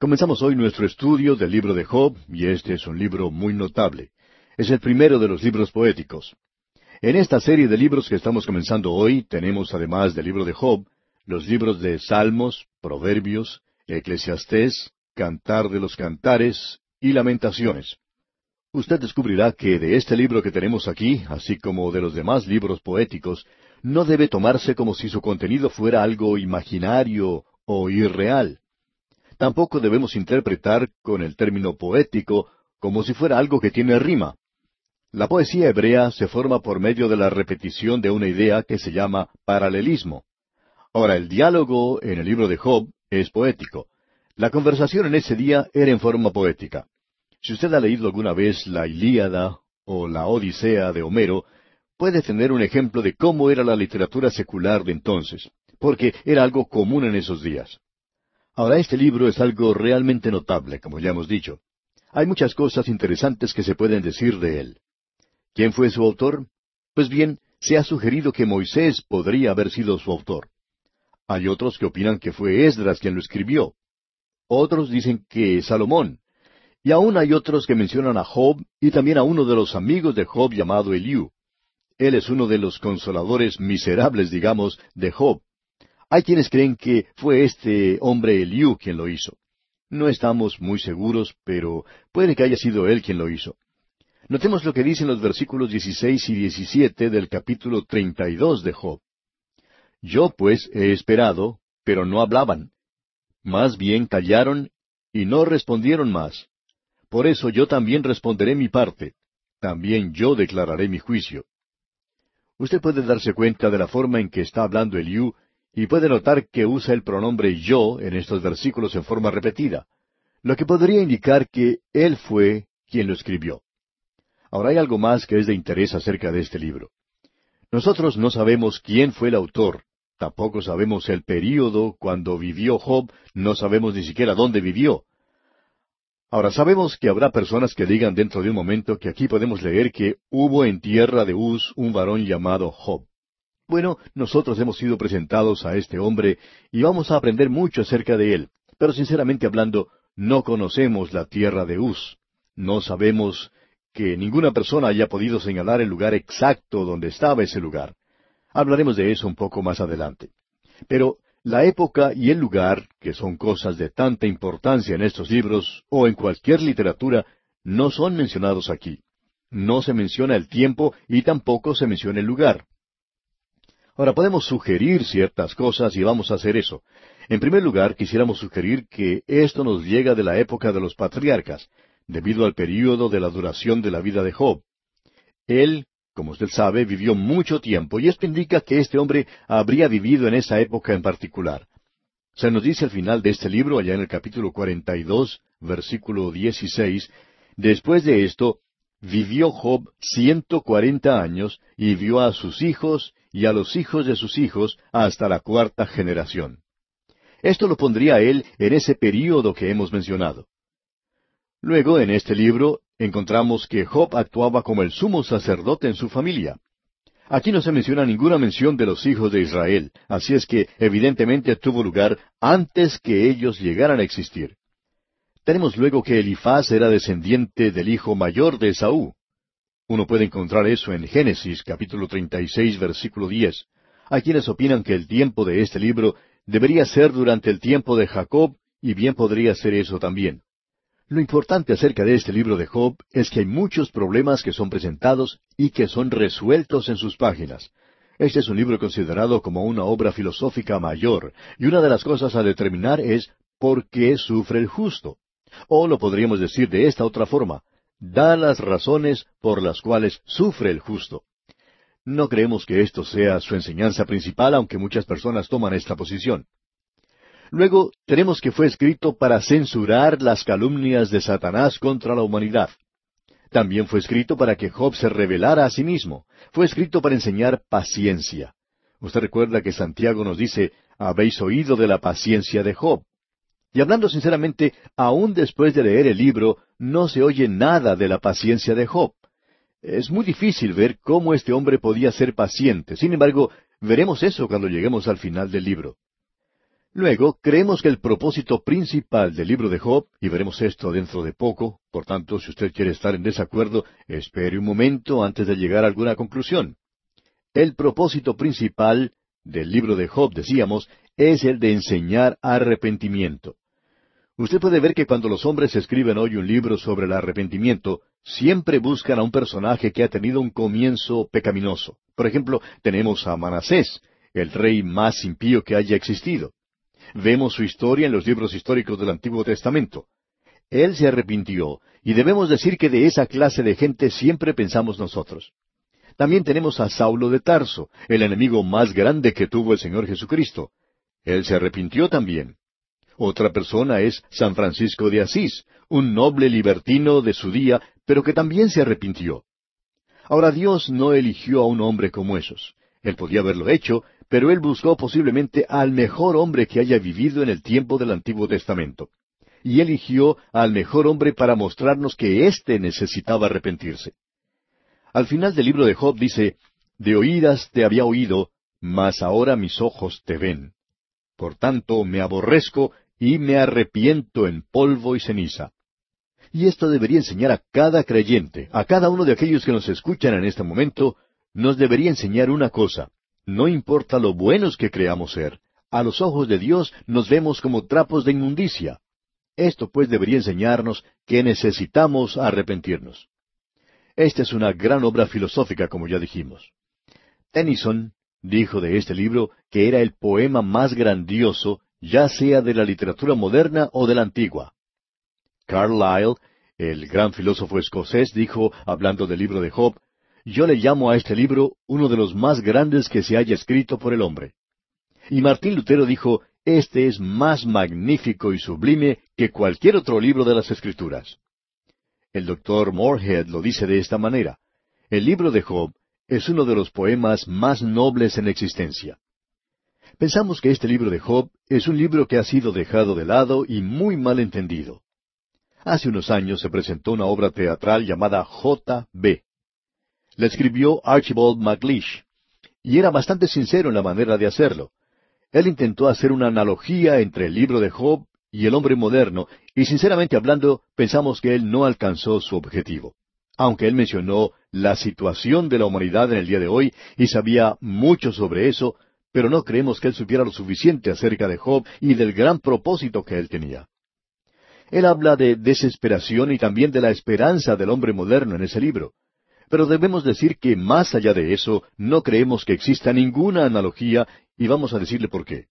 Comenzamos hoy nuestro estudio del libro de Job, y este es un libro muy notable. Es el primero de los libros poéticos. En esta serie de libros que estamos comenzando hoy tenemos, además del libro de Job, los libros de Salmos, Proverbios, Eclesiastés, Cantar de los Cantares y Lamentaciones. Usted descubrirá que de este libro que tenemos aquí, así como de los demás libros poéticos, no debe tomarse como si su contenido fuera algo imaginario o irreal. Tampoco debemos interpretar con el término poético como si fuera algo que tiene rima. La poesía hebrea se forma por medio de la repetición de una idea que se llama paralelismo. Ahora, el diálogo en el libro de Job es poético. La conversación en ese día era en forma poética. Si usted ha leído alguna vez la Ilíada o la Odisea de Homero, puede tener un ejemplo de cómo era la literatura secular de entonces, porque era algo común en esos días. Ahora, este libro es algo realmente notable, como ya hemos dicho. Hay muchas cosas interesantes que se pueden decir de él. ¿Quién fue su autor? Pues bien, se ha sugerido que Moisés podría haber sido su autor. Hay otros que opinan que fue Esdras quien lo escribió. Otros dicen que Salomón. Y aún hay otros que mencionan a Job y también a uno de los amigos de Job llamado Eliú. Él es uno de los consoladores miserables, digamos, de Job. Hay quienes creen que fue este hombre Eliú quien lo hizo. No estamos muy seguros, pero puede que haya sido él quien lo hizo. Notemos lo que dicen los versículos 16 y 17 del capítulo 32 de Job. Yo pues he esperado, pero no hablaban. Más bien callaron y no respondieron más. Por eso yo también responderé mi parte. También yo declararé mi juicio. Usted puede darse cuenta de la forma en que está hablando Eliú y puede notar que usa el pronombre yo en estos versículos en forma repetida, lo que podría indicar que él fue quien lo escribió. Ahora hay algo más que es de interés acerca de este libro. Nosotros no sabemos quién fue el autor, tampoco sabemos el período cuando vivió Job, no sabemos ni siquiera dónde vivió. Ahora sabemos que habrá personas que digan dentro de un momento que aquí podemos leer que hubo en tierra de Uz un varón llamado Job. Bueno, nosotros hemos sido presentados a este hombre y vamos a aprender mucho acerca de él, pero sinceramente hablando, no conocemos la tierra de Uz. No sabemos que ninguna persona haya podido señalar el lugar exacto donde estaba ese lugar. Hablaremos de eso un poco más adelante. Pero la época y el lugar, que son cosas de tanta importancia en estos libros o en cualquier literatura, no son mencionados aquí. No se menciona el tiempo y tampoco se menciona el lugar. Ahora podemos sugerir ciertas cosas y vamos a hacer eso. En primer lugar, quisiéramos sugerir que esto nos llega de la época de los patriarcas, debido al período de la duración de la vida de Job. Él, como usted sabe, vivió mucho tiempo y esto indica que este hombre habría vivido en esa época en particular. Se nos dice al final de este libro, allá en el capítulo 42, versículo 16, después de esto, vivió Job ciento cuarenta años y vio a sus hijos y a los hijos de sus hijos hasta la cuarta generación. Esto lo pondría él en ese período que hemos mencionado. Luego, en este libro, encontramos que Job actuaba como el sumo sacerdote en su familia. Aquí no se menciona ninguna mención de los hijos de Israel, así es que evidentemente tuvo lugar antes que ellos llegaran a existir. Tenemos luego que Elifaz era descendiente del hijo mayor de Esaú. Uno puede encontrar eso en Génesis capítulo 36 versículo 10. Hay quienes opinan que el tiempo de este libro debería ser durante el tiempo de Jacob y bien podría ser eso también. Lo importante acerca de este libro de Job es que hay muchos problemas que son presentados y que son resueltos en sus páginas. Este es un libro considerado como una obra filosófica mayor, y una de las cosas a determinar es por qué sufre el justo. O lo podríamos decir de esta otra forma, da las razones por las cuales sufre el justo. No creemos que esto sea su enseñanza principal, aunque muchas personas toman esta posición. Luego tenemos que fue escrito para censurar las calumnias de Satanás contra la humanidad. También fue escrito para que Job se revelara a sí mismo. Fue escrito para enseñar paciencia. Usted recuerda que Santiago nos dice, habéis oído de la paciencia de Job. Y hablando sinceramente, aún después de leer el libro, no se oye nada de la paciencia de Job. Es muy difícil ver cómo este hombre podía ser paciente. Sin embargo, veremos eso cuando lleguemos al final del libro. Luego, creemos que el propósito principal del libro de Job, y veremos esto dentro de poco, por tanto, si usted quiere estar en desacuerdo, espere un momento antes de llegar a alguna conclusión. El propósito principal del libro de Job, decíamos, es el de enseñar arrepentimiento. Usted puede ver que cuando los hombres escriben hoy un libro sobre el arrepentimiento, siempre buscan a un personaje que ha tenido un comienzo pecaminoso. Por ejemplo, tenemos a Manasés, el rey más impío que haya existido. Vemos su historia en los libros históricos del Antiguo Testamento. Él se arrepintió, y debemos decir que de esa clase de gente siempre pensamos nosotros. También tenemos a Saulo de Tarso, el enemigo más grande que tuvo el Señor Jesucristo. Él se arrepintió también. Otra persona es San Francisco de Asís, un noble libertino de su día, pero que también se arrepintió. Ahora Dios no eligió a un hombre como esos. Él podía haberlo hecho, pero él buscó posiblemente al mejor hombre que haya vivido en el tiempo del Antiguo Testamento. Y eligió al mejor hombre para mostrarnos que éste necesitaba arrepentirse. Al final del libro de Job dice, De oídas te había oído, mas ahora mis ojos te ven. Por tanto me aborrezco y me arrepiento en polvo y ceniza. Y esto debería enseñar a cada creyente, a cada uno de aquellos que nos escuchan en este momento, nos debería enseñar una cosa, no importa lo buenos que creamos ser, a los ojos de Dios nos vemos como trapos de inmundicia. Esto pues debería enseñarnos que necesitamos arrepentirnos. Esta es una gran obra filosófica, como ya dijimos. Tennyson dijo de este libro que era el poema más grandioso, ya sea de la literatura moderna o de la antigua. Carlyle, el gran filósofo escocés, dijo, hablando del libro de Job, yo le llamo a este libro uno de los más grandes que se haya escrito por el hombre. Y Martín Lutero dijo, este es más magnífico y sublime que cualquier otro libro de las Escrituras. El doctor Morehead lo dice de esta manera. El libro de Job es uno de los poemas más nobles en existencia. Pensamos que este libro de Job es un libro que ha sido dejado de lado y muy mal entendido. Hace unos años se presentó una obra teatral llamada J.B la escribió Archibald MacLeish, y era bastante sincero en la manera de hacerlo. Él intentó hacer una analogía entre el libro de Job y el hombre moderno, y sinceramente hablando, pensamos que él no alcanzó su objetivo. Aunque él mencionó la situación de la humanidad en el día de hoy y sabía mucho sobre eso, pero no creemos que él supiera lo suficiente acerca de Job y del gran propósito que él tenía. Él habla de desesperación y también de la esperanza del hombre moderno en ese libro. Pero debemos decir que más allá de eso, no creemos que exista ninguna analogía y vamos a decirle por qué.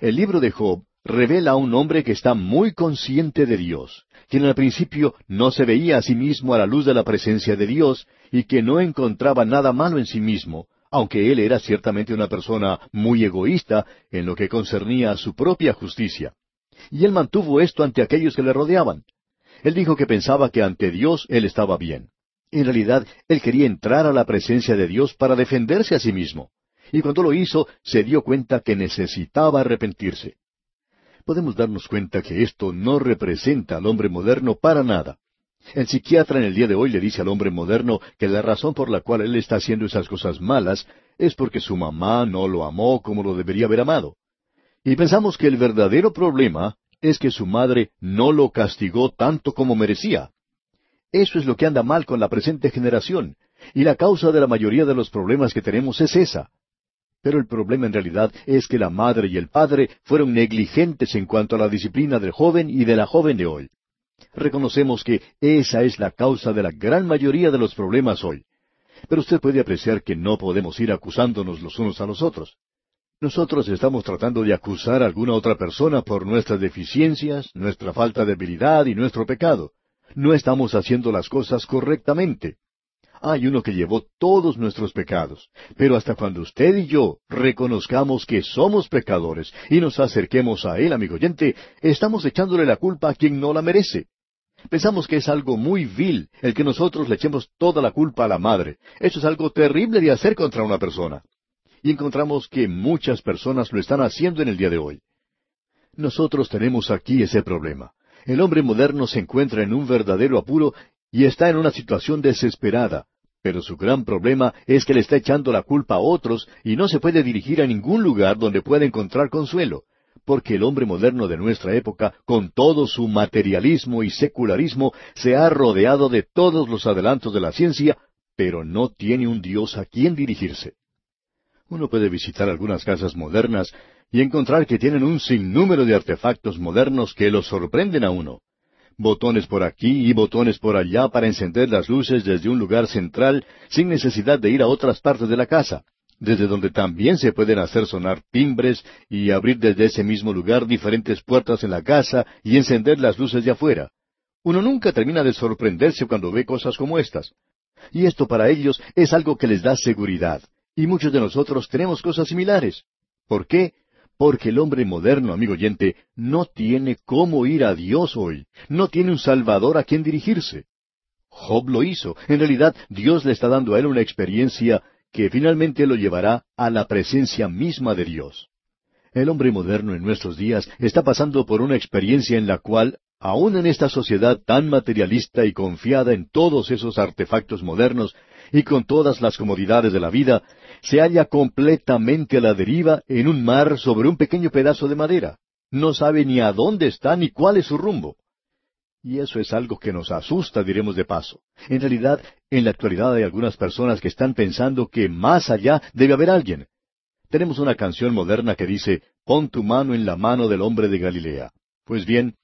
El libro de Job revela a un hombre que está muy consciente de Dios, quien al principio no se veía a sí mismo a la luz de la presencia de Dios y que no encontraba nada malo en sí mismo, aunque él era ciertamente una persona muy egoísta en lo que concernía a su propia justicia. Y él mantuvo esto ante aquellos que le rodeaban. Él dijo que pensaba que ante Dios él estaba bien. En realidad, él quería entrar a la presencia de Dios para defenderse a sí mismo. Y cuando lo hizo, se dio cuenta que necesitaba arrepentirse. Podemos darnos cuenta que esto no representa al hombre moderno para nada. El psiquiatra en el día de hoy le dice al hombre moderno que la razón por la cual él está haciendo esas cosas malas es porque su mamá no lo amó como lo debería haber amado. Y pensamos que el verdadero problema es que su madre no lo castigó tanto como merecía. Eso es lo que anda mal con la presente generación, y la causa de la mayoría de los problemas que tenemos es esa. Pero el problema en realidad es que la madre y el padre fueron negligentes en cuanto a la disciplina del joven y de la joven de hoy. Reconocemos que esa es la causa de la gran mayoría de los problemas hoy. Pero usted puede apreciar que no podemos ir acusándonos los unos a los otros. Nosotros estamos tratando de acusar a alguna otra persona por nuestras deficiencias, nuestra falta de habilidad y nuestro pecado no estamos haciendo las cosas correctamente. Hay uno que llevó todos nuestros pecados, pero hasta cuando usted y yo reconozcamos que somos pecadores y nos acerquemos a Él, amigo oyente, estamos echándole la culpa a quien no la merece. Pensamos que es algo muy vil el que nosotros le echemos toda la culpa a la madre. Eso es algo terrible de hacer contra una persona. Y encontramos que muchas personas lo están haciendo en el día de hoy. Nosotros tenemos aquí ese problema. El hombre moderno se encuentra en un verdadero apuro y está en una situación desesperada, pero su gran problema es que le está echando la culpa a otros y no se puede dirigir a ningún lugar donde pueda encontrar consuelo, porque el hombre moderno de nuestra época, con todo su materialismo y secularismo, se ha rodeado de todos los adelantos de la ciencia, pero no tiene un Dios a quien dirigirse. Uno puede visitar algunas casas modernas y encontrar que tienen un sinnúmero de artefactos modernos que los sorprenden a uno. Botones por aquí y botones por allá para encender las luces desde un lugar central sin necesidad de ir a otras partes de la casa, desde donde también se pueden hacer sonar timbres y abrir desde ese mismo lugar diferentes puertas en la casa y encender las luces de afuera. Uno nunca termina de sorprenderse cuando ve cosas como estas. Y esto para ellos es algo que les da seguridad. Y muchos de nosotros tenemos cosas similares. ¿Por qué? Porque el hombre moderno, amigo oyente, no tiene cómo ir a Dios hoy. No tiene un Salvador a quien dirigirse. Job lo hizo. En realidad, Dios le está dando a él una experiencia que finalmente lo llevará a la presencia misma de Dios. El hombre moderno en nuestros días está pasando por una experiencia en la cual, aun en esta sociedad tan materialista y confiada en todos esos artefactos modernos, y con todas las comodidades de la vida, se halla completamente a la deriva en un mar sobre un pequeño pedazo de madera. No sabe ni a dónde está ni cuál es su rumbo. Y eso es algo que nos asusta, diremos de paso. En realidad, en la actualidad hay algunas personas que están pensando que más allá debe haber alguien. Tenemos una canción moderna que dice, Pon tu mano en la mano del hombre de Galilea. Pues bien,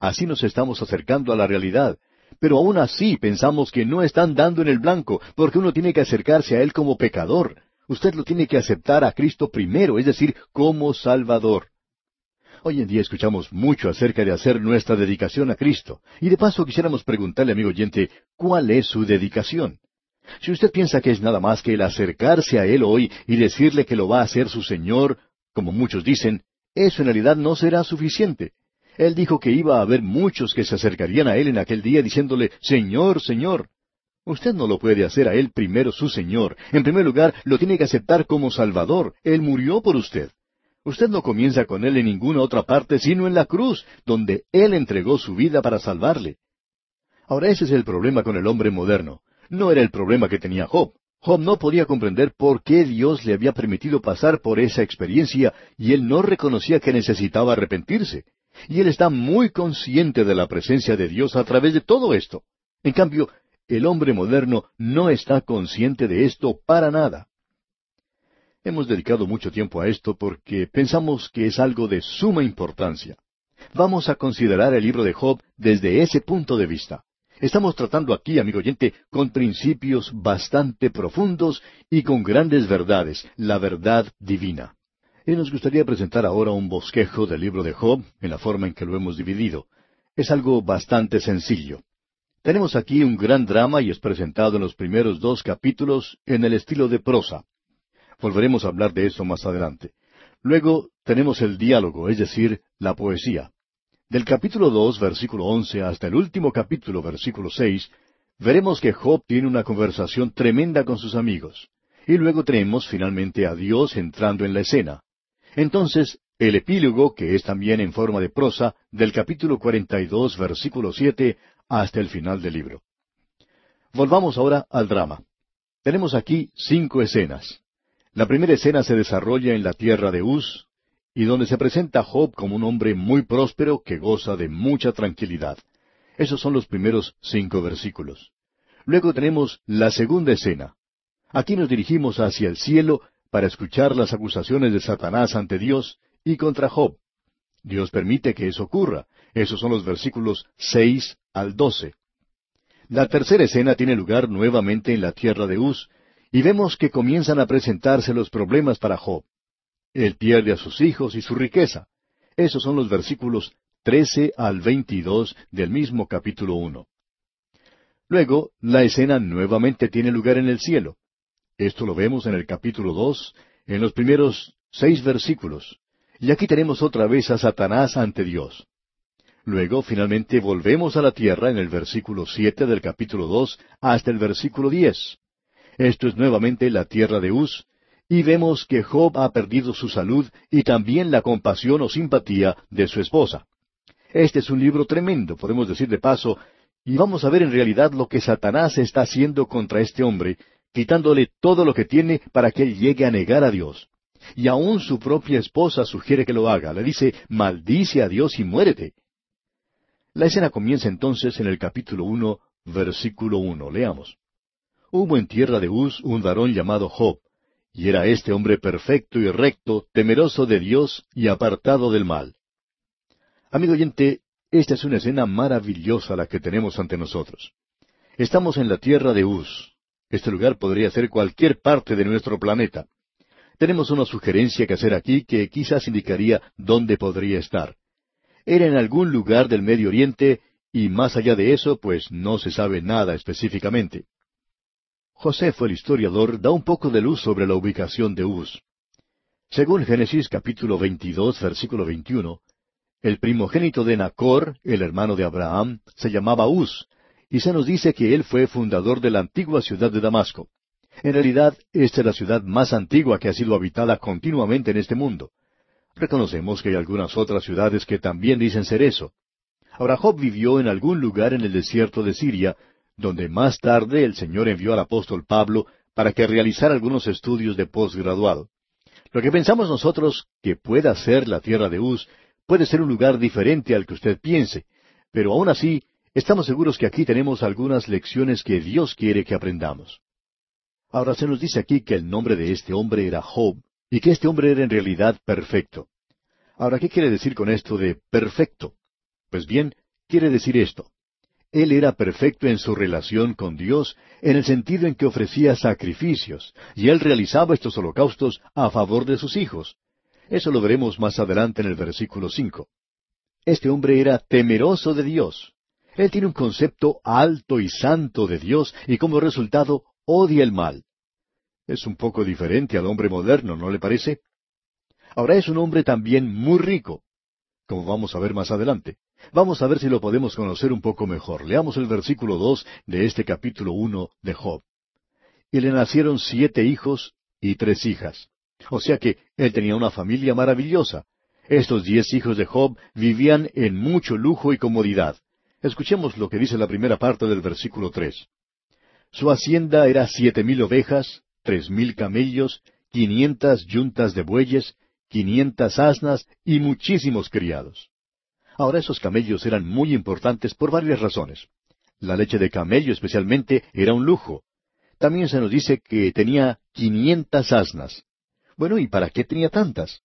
así nos estamos acercando a la realidad, pero aún así pensamos que no están dando en el blanco, porque uno tiene que acercarse a Él como pecador. Usted lo tiene que aceptar a Cristo primero, es decir, como Salvador. Hoy en día escuchamos mucho acerca de hacer nuestra dedicación a Cristo, y de paso quisiéramos preguntarle, amigo oyente, ¿cuál es su dedicación? Si usted piensa que es nada más que el acercarse a Él hoy y decirle que lo va a hacer su Señor, como muchos dicen, eso en realidad no será suficiente. Él dijo que iba a haber muchos que se acercarían a Él en aquel día diciéndole, Señor, Señor. Usted no lo puede hacer a Él primero su Señor. En primer lugar, lo tiene que aceptar como Salvador. Él murió por usted. Usted no comienza con Él en ninguna otra parte sino en la cruz, donde Él entregó su vida para salvarle. Ahora ese es el problema con el hombre moderno. No era el problema que tenía Job. Job no podía comprender por qué Dios le había permitido pasar por esa experiencia y él no reconocía que necesitaba arrepentirse. Y él está muy consciente de la presencia de Dios a través de todo esto. En cambio, el hombre moderno no está consciente de esto para nada. Hemos dedicado mucho tiempo a esto porque pensamos que es algo de suma importancia. Vamos a considerar el libro de Job desde ese punto de vista. Estamos tratando aquí, amigo oyente, con principios bastante profundos y con grandes verdades, la verdad divina. Y nos gustaría presentar ahora un bosquejo del libro de Job en la forma en que lo hemos dividido. Es algo bastante sencillo. Tenemos aquí un gran drama y es presentado en los primeros dos capítulos en el estilo de prosa. Volveremos a hablar de eso más adelante. Luego tenemos el diálogo, es decir, la poesía. Del capítulo dos, versículo once, hasta el último capítulo, versículo seis, veremos que Job tiene una conversación tremenda con sus amigos. Y luego tenemos finalmente a Dios entrando en la escena. Entonces, el epílogo, que es también en forma de prosa, del capítulo 42, versículo 7, hasta el final del libro. Volvamos ahora al drama. Tenemos aquí cinco escenas. La primera escena se desarrolla en la tierra de Uz, y donde se presenta a Job como un hombre muy próspero que goza de mucha tranquilidad. Esos son los primeros cinco versículos. Luego tenemos la segunda escena. Aquí nos dirigimos hacia el cielo para escuchar las acusaciones de Satanás ante Dios y contra Job. Dios permite que eso ocurra. Esos son los versículos seis al doce. La tercera escena tiene lugar nuevamente en la tierra de Uz, y vemos que comienzan a presentarse los problemas para Job. Él pierde a sus hijos y su riqueza. Esos son los versículos trece al veintidós del mismo capítulo uno. Luego, la escena nuevamente tiene lugar en el cielo. Esto lo vemos en el capítulo dos, en los primeros seis versículos. Y aquí tenemos otra vez a Satanás ante Dios. Luego, finalmente, volvemos a la tierra en el versículo siete del capítulo dos hasta el versículo diez. Esto es nuevamente la tierra de Uz, y vemos que Job ha perdido su salud y también la compasión o simpatía de su esposa. Este es un libro tremendo, podemos decir de paso, y vamos a ver en realidad lo que Satanás está haciendo contra este hombre, quitándole todo lo que tiene para que él llegue a negar a Dios. Y aún su propia esposa sugiere que lo haga. Le dice, maldice a Dios y muérete. La escena comienza entonces en el capítulo uno, versículo uno. Leamos. Hubo en tierra de Uz un varón llamado Job, y era este hombre perfecto y recto, temeroso de Dios y apartado del mal. Amigo oyente, esta es una escena maravillosa la que tenemos ante nosotros. Estamos en la tierra de Uz. Este lugar podría ser cualquier parte de nuestro planeta. Tenemos una sugerencia que hacer aquí que quizás indicaría dónde podría estar. Era en algún lugar del Medio Oriente y más allá de eso, pues no se sabe nada específicamente. Josefo, el historiador, da un poco de luz sobre la ubicación de Uz. Según Génesis capítulo 22, versículo 21, el primogénito de Nacor, el hermano de Abraham, se llamaba Uz, y se nos dice que él fue fundador de la antigua ciudad de Damasco. En realidad, esta es la ciudad más antigua que ha sido habitada continuamente en este mundo. Reconocemos que hay algunas otras ciudades que también dicen ser eso. Ahora Job vivió en algún lugar en el desierto de Siria, donde más tarde el Señor envió al apóstol Pablo para que realizara algunos estudios de posgraduado. Lo que pensamos nosotros que pueda ser la tierra de Uz puede ser un lugar diferente al que usted piense, pero aún así estamos seguros que aquí tenemos algunas lecciones que Dios quiere que aprendamos. Ahora se nos dice aquí que el nombre de este hombre era Job y que este hombre era en realidad perfecto. Ahora, ¿qué quiere decir con esto de perfecto? Pues bien, quiere decir esto. Él era perfecto en su relación con Dios, en el sentido en que ofrecía sacrificios, y él realizaba estos holocaustos a favor de sus hijos. Eso lo veremos más adelante en el versículo cinco. Este hombre era temeroso de Dios. Él tiene un concepto alto y santo de Dios, y como resultado odia el mal. Es un poco diferente al hombre moderno, ¿no le parece? Ahora es un hombre también muy rico, como vamos a ver más adelante. Vamos a ver si lo podemos conocer un poco mejor. Leamos el versículo dos de este capítulo uno de Job. Y le nacieron siete hijos y tres hijas. O sea que él tenía una familia maravillosa. Estos diez hijos de Job vivían en mucho lujo y comodidad. Escuchemos lo que dice la primera parte del versículo tres. Su hacienda era siete mil ovejas, tres mil camellos, quinientas yuntas de bueyes, quinientas asnas y muchísimos criados. Ahora esos camellos eran muy importantes por varias razones. La leche de camello especialmente era un lujo. También se nos dice que tenía quinientas asnas. Bueno, ¿y para qué tenía tantas?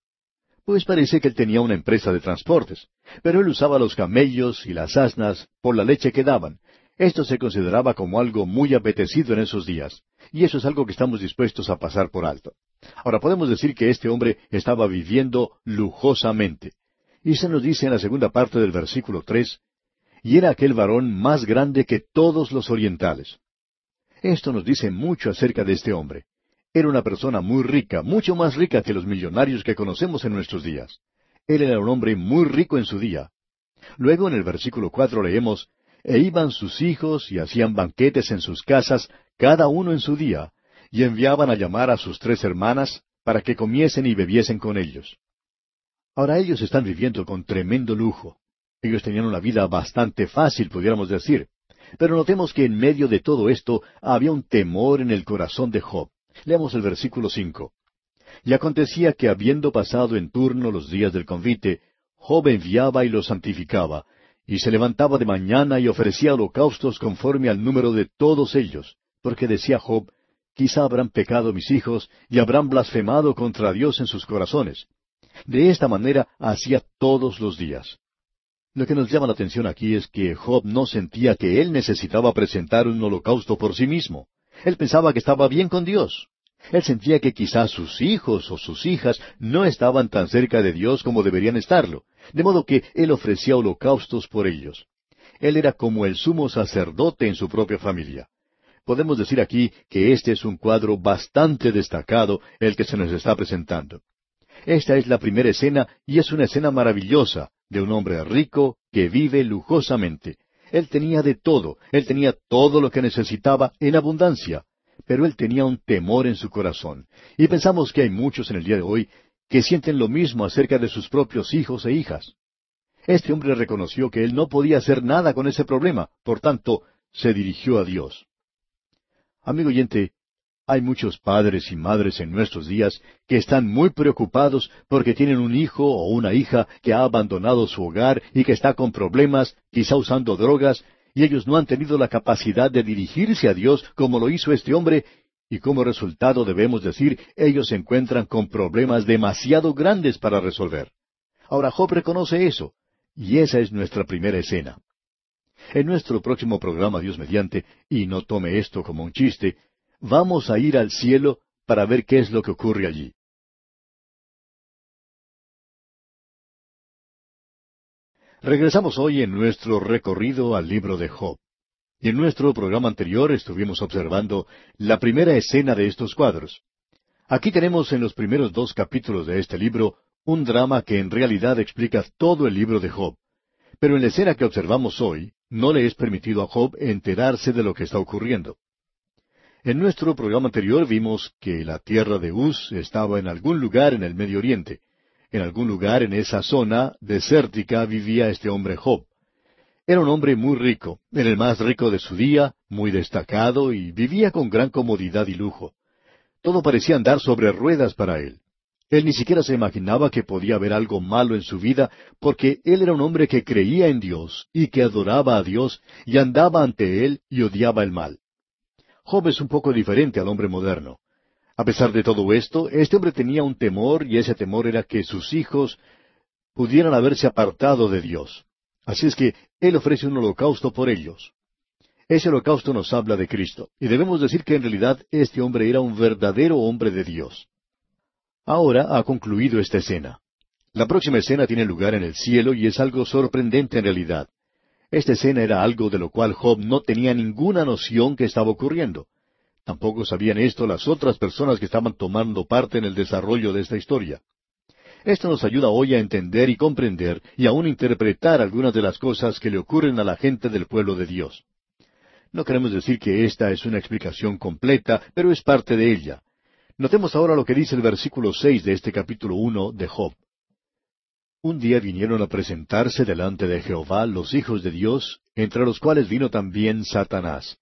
Pues parece que él tenía una empresa de transportes, pero él usaba los camellos y las asnas por la leche que daban. Esto se consideraba como algo muy apetecido en esos días, y eso es algo que estamos dispuestos a pasar por alto. Ahora podemos decir que este hombre estaba viviendo lujosamente. Y se nos dice en la segunda parte del versículo tres, y era aquel varón más grande que todos los orientales. Esto nos dice mucho acerca de este hombre. Era una persona muy rica, mucho más rica que los millonarios que conocemos en nuestros días. Él era un hombre muy rico en su día. Luego en el versículo cuatro leemos, E iban sus hijos y hacían banquetes en sus casas, cada uno en su día, y enviaban a llamar a sus tres hermanas para que comiesen y bebiesen con ellos. Ahora ellos están viviendo con tremendo lujo. Ellos tenían una vida bastante fácil, pudiéramos decir. Pero notemos que en medio de todo esto había un temor en el corazón de Job. Leamos el versículo cinco. Y acontecía que habiendo pasado en turno los días del convite, Job enviaba y los santificaba, y se levantaba de mañana y ofrecía holocaustos conforme al número de todos ellos, porque decía Job, quizá habrán pecado mis hijos y habrán blasfemado contra Dios en sus corazones. De esta manera hacía todos los días. Lo que nos llama la atención aquí es que Job no sentía que él necesitaba presentar un holocausto por sí mismo. Él pensaba que estaba bien con Dios. Él sentía que quizás sus hijos o sus hijas no estaban tan cerca de Dios como deberían estarlo, de modo que él ofrecía holocaustos por ellos. Él era como el sumo sacerdote en su propia familia. Podemos decir aquí que este es un cuadro bastante destacado el que se nos está presentando. Esta es la primera escena y es una escena maravillosa de un hombre rico que vive lujosamente. Él tenía de todo, él tenía todo lo que necesitaba en abundancia, pero él tenía un temor en su corazón. Y pensamos que hay muchos en el día de hoy que sienten lo mismo acerca de sus propios hijos e hijas. Este hombre reconoció que él no podía hacer nada con ese problema, por tanto, se dirigió a Dios. Amigo oyente, Hay muchos padres y madres en nuestros días que están muy preocupados porque tienen un hijo o una hija que ha abandonado su hogar y que está con problemas, quizá usando drogas, y ellos no han tenido la capacidad de dirigirse a Dios como lo hizo este hombre, y como resultado debemos decir, ellos se encuentran con problemas demasiado grandes para resolver. Ahora Job reconoce eso, y esa es nuestra primera escena. En nuestro próximo programa, Dios mediante, y no tome esto como un chiste, vamos a ir al cielo para ver qué es lo que ocurre allí. Regresamos hoy en nuestro recorrido al libro de Job. Y en nuestro programa anterior estuvimos observando la primera escena de estos cuadros. Aquí tenemos en los primeros dos capítulos de este libro un drama que en realidad explica todo el libro de Job. Pero en la escena que observamos hoy, no le es permitido a Job enterarse de lo que está ocurriendo. En nuestro programa anterior vimos que la tierra de Uz estaba en algún lugar en el Medio Oriente. En algún lugar en esa zona desértica vivía este hombre Job. Era un hombre muy rico, era el más rico de su día, muy destacado y vivía con gran comodidad y lujo. Todo parecía andar sobre ruedas para él. Él ni siquiera se imaginaba que podía haber algo malo en su vida, porque él era un hombre que creía en Dios y que adoraba a Dios y andaba ante él y odiaba el mal. Job es un poco diferente al hombre moderno. A pesar de todo esto, este hombre tenía un temor y ese temor era que sus hijos pudieran haberse apartado de Dios. Así es que Él ofrece un holocausto por ellos. Ese holocausto nos habla de Cristo, y debemos decir que en realidad este hombre era un verdadero hombre de Dios. Ahora ha concluido esta escena. La próxima escena tiene lugar en el cielo y es algo sorprendente en realidad. Esta escena era algo de lo cual Job no tenía ninguna noción que estaba ocurriendo. Tampoco sabían esto las otras personas que estaban tomando parte en el desarrollo de esta historia. Esto nos ayuda hoy a entender y comprender y aún interpretar algunas de las cosas que le ocurren a la gente del pueblo de Dios. No queremos decir que esta es una explicación completa, pero es parte de ella. Notemos ahora lo que dice el versículo seis de este capítulo uno de Job. Un día vinieron a presentarse delante de Jehová los hijos de Dios, entre los cuales vino también Satanás.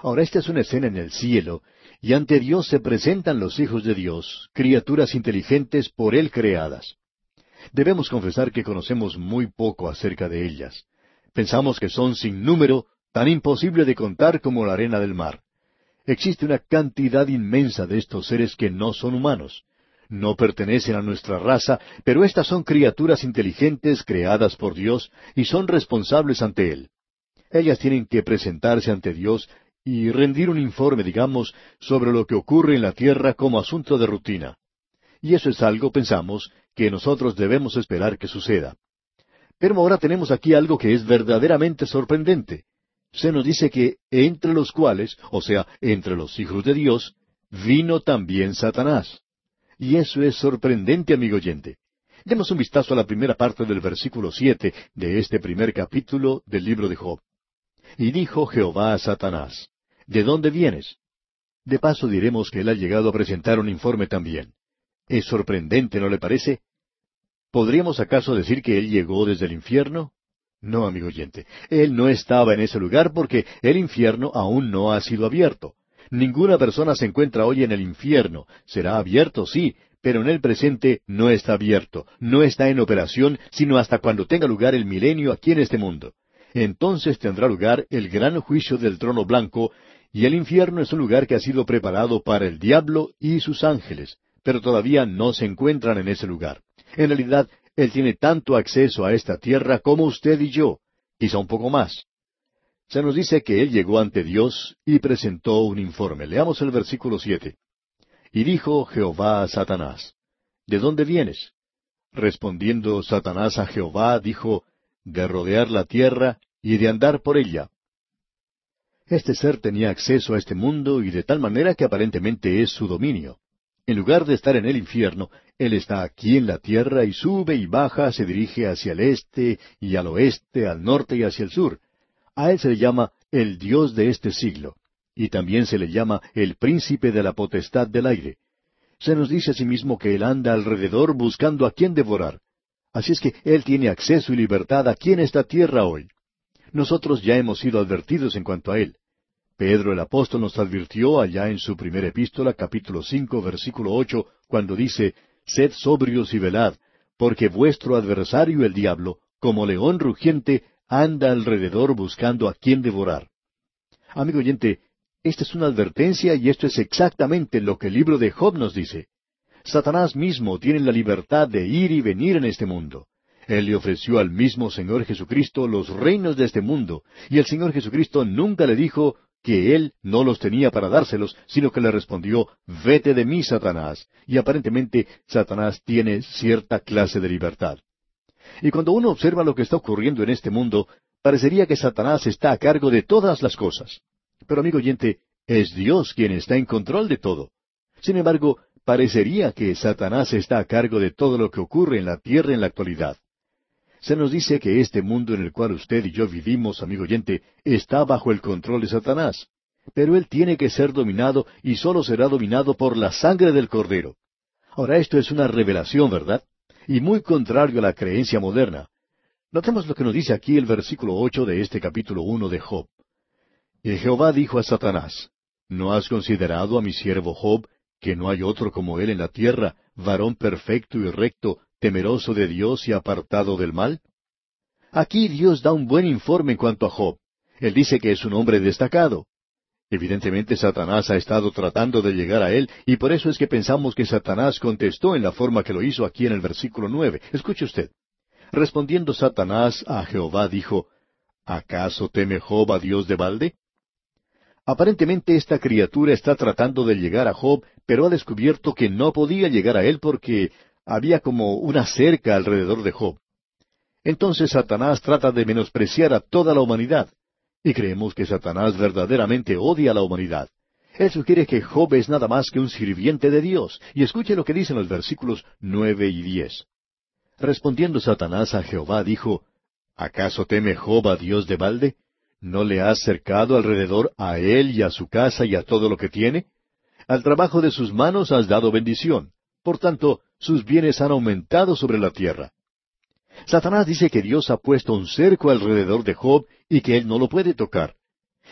Ahora esta es una escena en el cielo, y ante Dios se presentan los hijos de Dios, criaturas inteligentes por Él creadas. Debemos confesar que conocemos muy poco acerca de ellas. Pensamos que son sin número, tan imposible de contar como la arena del mar. Existe una cantidad inmensa de estos seres que no son humanos no pertenecen a nuestra raza, pero estas son criaturas inteligentes creadas por Dios y son responsables ante Él. Ellas tienen que presentarse ante Dios y rendir un informe, digamos, sobre lo que ocurre en la tierra como asunto de rutina. Y eso es algo, pensamos, que nosotros debemos esperar que suceda. Pero ahora tenemos aquí algo que es verdaderamente sorprendente. Se nos dice que entre los cuales, o sea, entre los hijos de Dios, vino también Satanás. Y eso es sorprendente, amigo oyente. Demos un vistazo a la primera parte del versículo siete de este primer capítulo del libro de Job. Y dijo Jehová a Satanás, ¿De dónde vienes? De paso diremos que él ha llegado a presentar un informe también. Es sorprendente, ¿no le parece? ¿Podríamos acaso decir que él llegó desde el infierno? No, amigo oyente, él no estaba en ese lugar porque el infierno aún no ha sido abierto. Ninguna persona se encuentra hoy en el infierno. Será abierto, sí, pero en el presente no está abierto, no está en operación, sino hasta cuando tenga lugar el milenio aquí en este mundo. Entonces tendrá lugar el gran juicio del trono blanco, y el infierno es un lugar que ha sido preparado para el diablo y sus ángeles, pero todavía no se encuentran en ese lugar. En realidad, Él tiene tanto acceso a esta tierra como usted y yo, quizá un poco más se nos dice que él llegó ante Dios y presentó un informe. Leamos el versículo siete. Y dijo Jehová a Satanás, ¿De dónde vienes? Respondiendo Satanás a Jehová, dijo, De rodear la tierra y de andar por ella. Este ser tenía acceso a este mundo y de tal manera que aparentemente es su dominio. En lugar de estar en el infierno, él está aquí en la tierra y sube y baja, se dirige hacia el este y al oeste, al norte y hacia el sur. A él se le llama el Dios de este siglo, y también se le llama el príncipe de la potestad del aire. Se nos dice asimismo que él anda alrededor buscando a quien devorar. Así es que él tiene acceso y libertad aquí en esta tierra hoy. Nosotros ya hemos sido advertidos en cuanto a él. Pedro el apóstol nos advirtió allá en su primera epístola, capítulo cinco, versículo ocho, cuando dice, Sed sobrios y velad, porque vuestro adversario el diablo, como león rugiente, anda alrededor buscando a quien devorar. Amigo oyente, esta es una advertencia y esto es exactamente lo que el libro de Job nos dice. Satanás mismo tiene la libertad de ir y venir en este mundo. Él le ofreció al mismo Señor Jesucristo los reinos de este mundo, y el Señor Jesucristo nunca le dijo que Él no los tenía para dárselos, sino que le respondió, Vete de mí, Satanás. Y aparentemente Satanás tiene cierta clase de libertad. Y cuando uno observa lo que está ocurriendo en este mundo, parecería que Satanás está a cargo de todas las cosas. Pero amigo oyente, es Dios quien está en control de todo. Sin embargo, parecería que Satanás está a cargo de todo lo que ocurre en la tierra en la actualidad. Se nos dice que este mundo en el cual usted y yo vivimos, amigo oyente, está bajo el control de Satanás. Pero él tiene que ser dominado y solo será dominado por la sangre del Cordero. Ahora esto es una revelación, ¿verdad? Y muy contrario a la creencia moderna. Notemos lo que nos dice aquí el versículo ocho de este capítulo uno de Job. Y Jehová dijo a Satanás, ¿No has considerado a mi siervo Job, que no hay otro como él en la tierra, varón perfecto y recto, temeroso de Dios y apartado del mal? Aquí Dios da un buen informe en cuanto a Job. Él dice que es un hombre destacado. Evidentemente Satanás ha estado tratando de llegar a él, y por eso es que pensamos que Satanás contestó en la forma que lo hizo aquí en el versículo nueve. Escuche usted. Respondiendo Satanás a Jehová dijo, ¿Acaso teme Job a Dios de balde? Aparentemente esta criatura está tratando de llegar a Job, pero ha descubierto que no podía llegar a él porque había como una cerca alrededor de Job. Entonces Satanás trata de menospreciar a toda la humanidad. Y creemos que Satanás verdaderamente odia a la humanidad. Él sugiere que Job es nada más que un sirviente de Dios. Y escuche lo que dicen los versículos nueve y diez. Respondiendo Satanás a Jehová, dijo, ¿Acaso teme Job a Dios de balde? ¿No le has cercado alrededor a él y a su casa y a todo lo que tiene? Al trabajo de sus manos has dado bendición. Por tanto, sus bienes han aumentado sobre la tierra. Satanás dice que Dios ha puesto un cerco alrededor de Job y que él no lo puede tocar.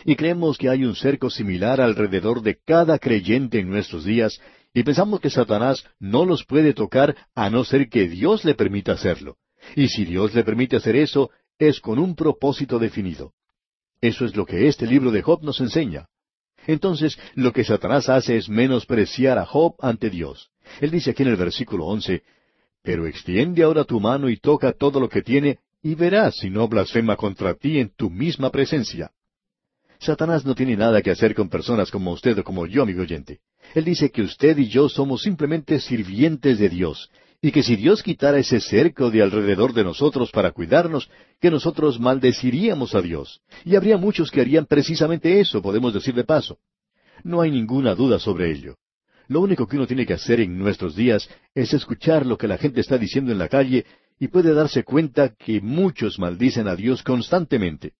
Y creemos que hay un cerco similar alrededor de cada creyente en nuestros días, y pensamos que Satanás no los puede tocar a no ser que Dios le permita hacerlo. Y si Dios le permite hacer eso, es con un propósito definido. Eso es lo que este libro de Job nos enseña. Entonces, lo que Satanás hace es menospreciar a Job ante Dios. Él dice aquí en el versículo once, Pero extiende ahora tu mano y toca todo lo que tiene, y verás si no blasfema contra ti en tu misma presencia. Satanás no tiene nada que hacer con personas como usted o como yo, amigo oyente. Él dice que usted y yo somos simplemente sirvientes de Dios, y que si Dios quitara ese cerco de alrededor de nosotros para cuidarnos, que nosotros maldeciríamos a Dios. Y habría muchos que harían precisamente eso, podemos decir de paso. No hay ninguna duda sobre ello. Lo único que uno tiene que hacer en nuestros días es escuchar lo que la gente está diciendo en la calle y puede darse cuenta que muchos maldicen a Dios constantemente.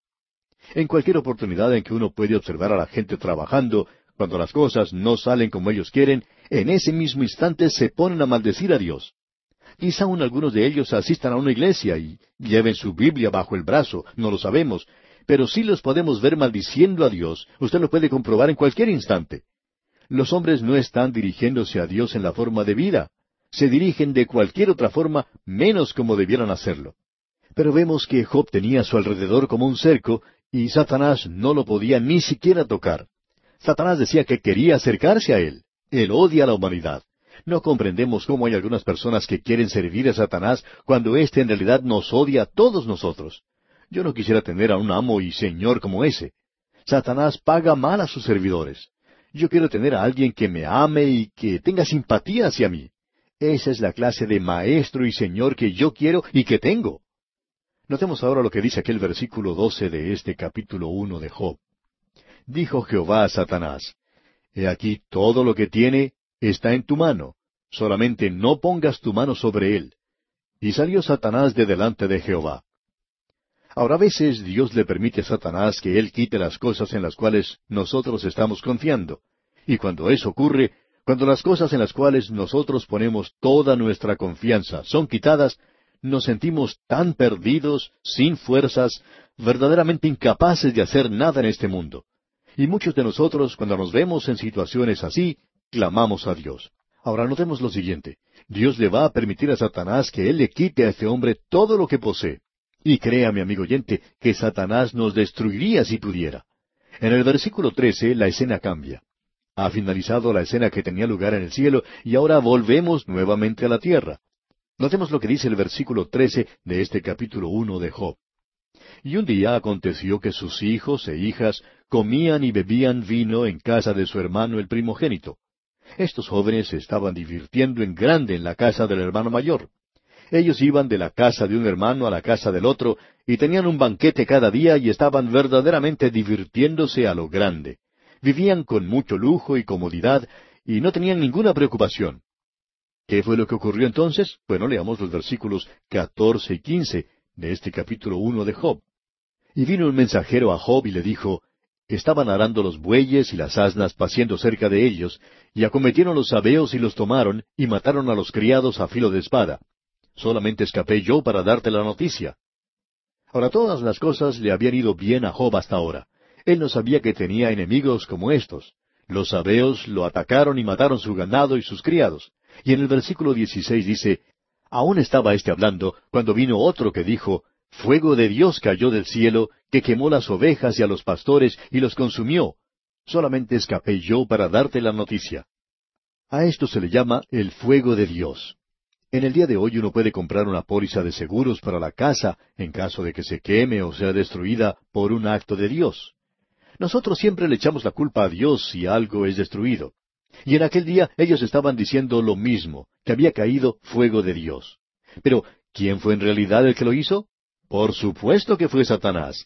En cualquier oportunidad en que uno puede observar a la gente trabajando, cuando las cosas no salen como ellos quieren, en ese mismo instante se ponen a maldecir a Dios. Quizá aún algunos de ellos asistan a una iglesia y lleven su Biblia bajo el brazo, no lo sabemos, pero sí los podemos ver maldiciendo a Dios, usted lo puede comprobar en cualquier instante. Los hombres no están dirigiéndose a Dios en la forma de vida. Se dirigen de cualquier otra forma menos como debieran hacerlo. Pero vemos que Job tenía a su alrededor como un cerco y Satanás no lo podía ni siquiera tocar. Satanás decía que quería acercarse a él. Él odia a la humanidad. No comprendemos cómo hay algunas personas que quieren servir a Satanás cuando éste en realidad nos odia a todos nosotros. Yo no quisiera tener a un amo y señor como ese. Satanás paga mal a sus servidores. Yo quiero tener a alguien que me ame y que tenga simpatía hacia mí. Esa es la clase de maestro y señor que yo quiero y que tengo. Notemos ahora lo que dice aquel versículo doce de este capítulo uno de Job. Dijo Jehová a Satanás, He aquí todo lo que tiene está en tu mano, solamente no pongas tu mano sobre él. Y salió Satanás de delante de Jehová. Ahora a veces Dios le permite a Satanás que él quite las cosas en las cuales nosotros estamos confiando. Y cuando eso ocurre, cuando las cosas en las cuales nosotros ponemos toda nuestra confianza son quitadas, nos sentimos tan perdidos, sin fuerzas, verdaderamente incapaces de hacer nada en este mundo. Y muchos de nosotros, cuando nos vemos en situaciones así, clamamos a Dios. Ahora notemos lo siguiente. Dios le va a permitir a Satanás que Él le quite a este hombre todo lo que posee. Y créame, amigo oyente, que Satanás nos destruiría si pudiera. En el versículo trece la escena cambia. Ha finalizado la escena que tenía lugar en el cielo y ahora volvemos nuevamente a la tierra. Notemos lo que dice el versículo trece de este capítulo uno de Job. Y un día aconteció que sus hijos e hijas comían y bebían vino en casa de su hermano el primogénito. Estos jóvenes se estaban divirtiendo en grande en la casa del hermano mayor. Ellos iban de la casa de un hermano a la casa del otro y tenían un banquete cada día y estaban verdaderamente divirtiéndose a lo grande. Vivían con mucho lujo y comodidad y no tenían ninguna preocupación. ¿Qué fue lo que ocurrió entonces? Bueno, leamos los versículos catorce y quince de este capítulo uno de Job. Y vino un mensajero a Job y le dijo, Estaban arando los bueyes y las asnas paciendo cerca de ellos, y acometieron los sabeos y los tomaron, y mataron a los criados a filo de espada. Solamente escapé yo para darte la noticia. Ahora todas las cosas le habían ido bien a Job hasta ahora. Él no sabía que tenía enemigos como estos. Los sabeos lo atacaron y mataron su ganado y sus criados. Y en el versículo 16 dice, Aún estaba éste hablando cuando vino otro que dijo, Fuego de Dios cayó del cielo, que quemó las ovejas y a los pastores y los consumió. Solamente escapé yo para darte la noticia. A esto se le llama el fuego de Dios. En el día de hoy uno puede comprar una póliza de seguros para la casa en caso de que se queme o sea destruida por un acto de Dios. Nosotros siempre le echamos la culpa a Dios si algo es destruido. Y en aquel día ellos estaban diciendo lo mismo, que había caído fuego de Dios. Pero, ¿quién fue en realidad el que lo hizo? Por supuesto que fue Satanás.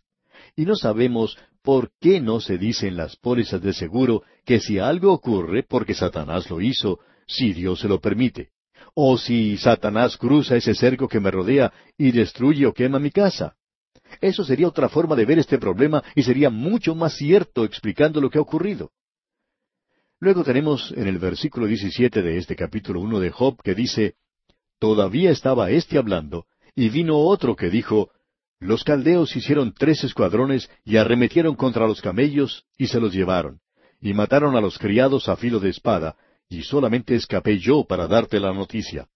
Y no sabemos por qué no se dice en las pólizas de seguro que si algo ocurre porque Satanás lo hizo, si Dios se lo permite. O si Satanás cruza ese cerco que me rodea y destruye o quema mi casa. Eso sería otra forma de ver este problema y sería mucho más cierto explicando lo que ha ocurrido. Luego tenemos en el versículo 17 de este capítulo 1 de Job que dice, Todavía estaba éste hablando, y vino otro que dijo, Los caldeos hicieron tres escuadrones y arremetieron contra los camellos y se los llevaron, y mataron a los criados a filo de espada, y solamente escapé yo para darte la noticia.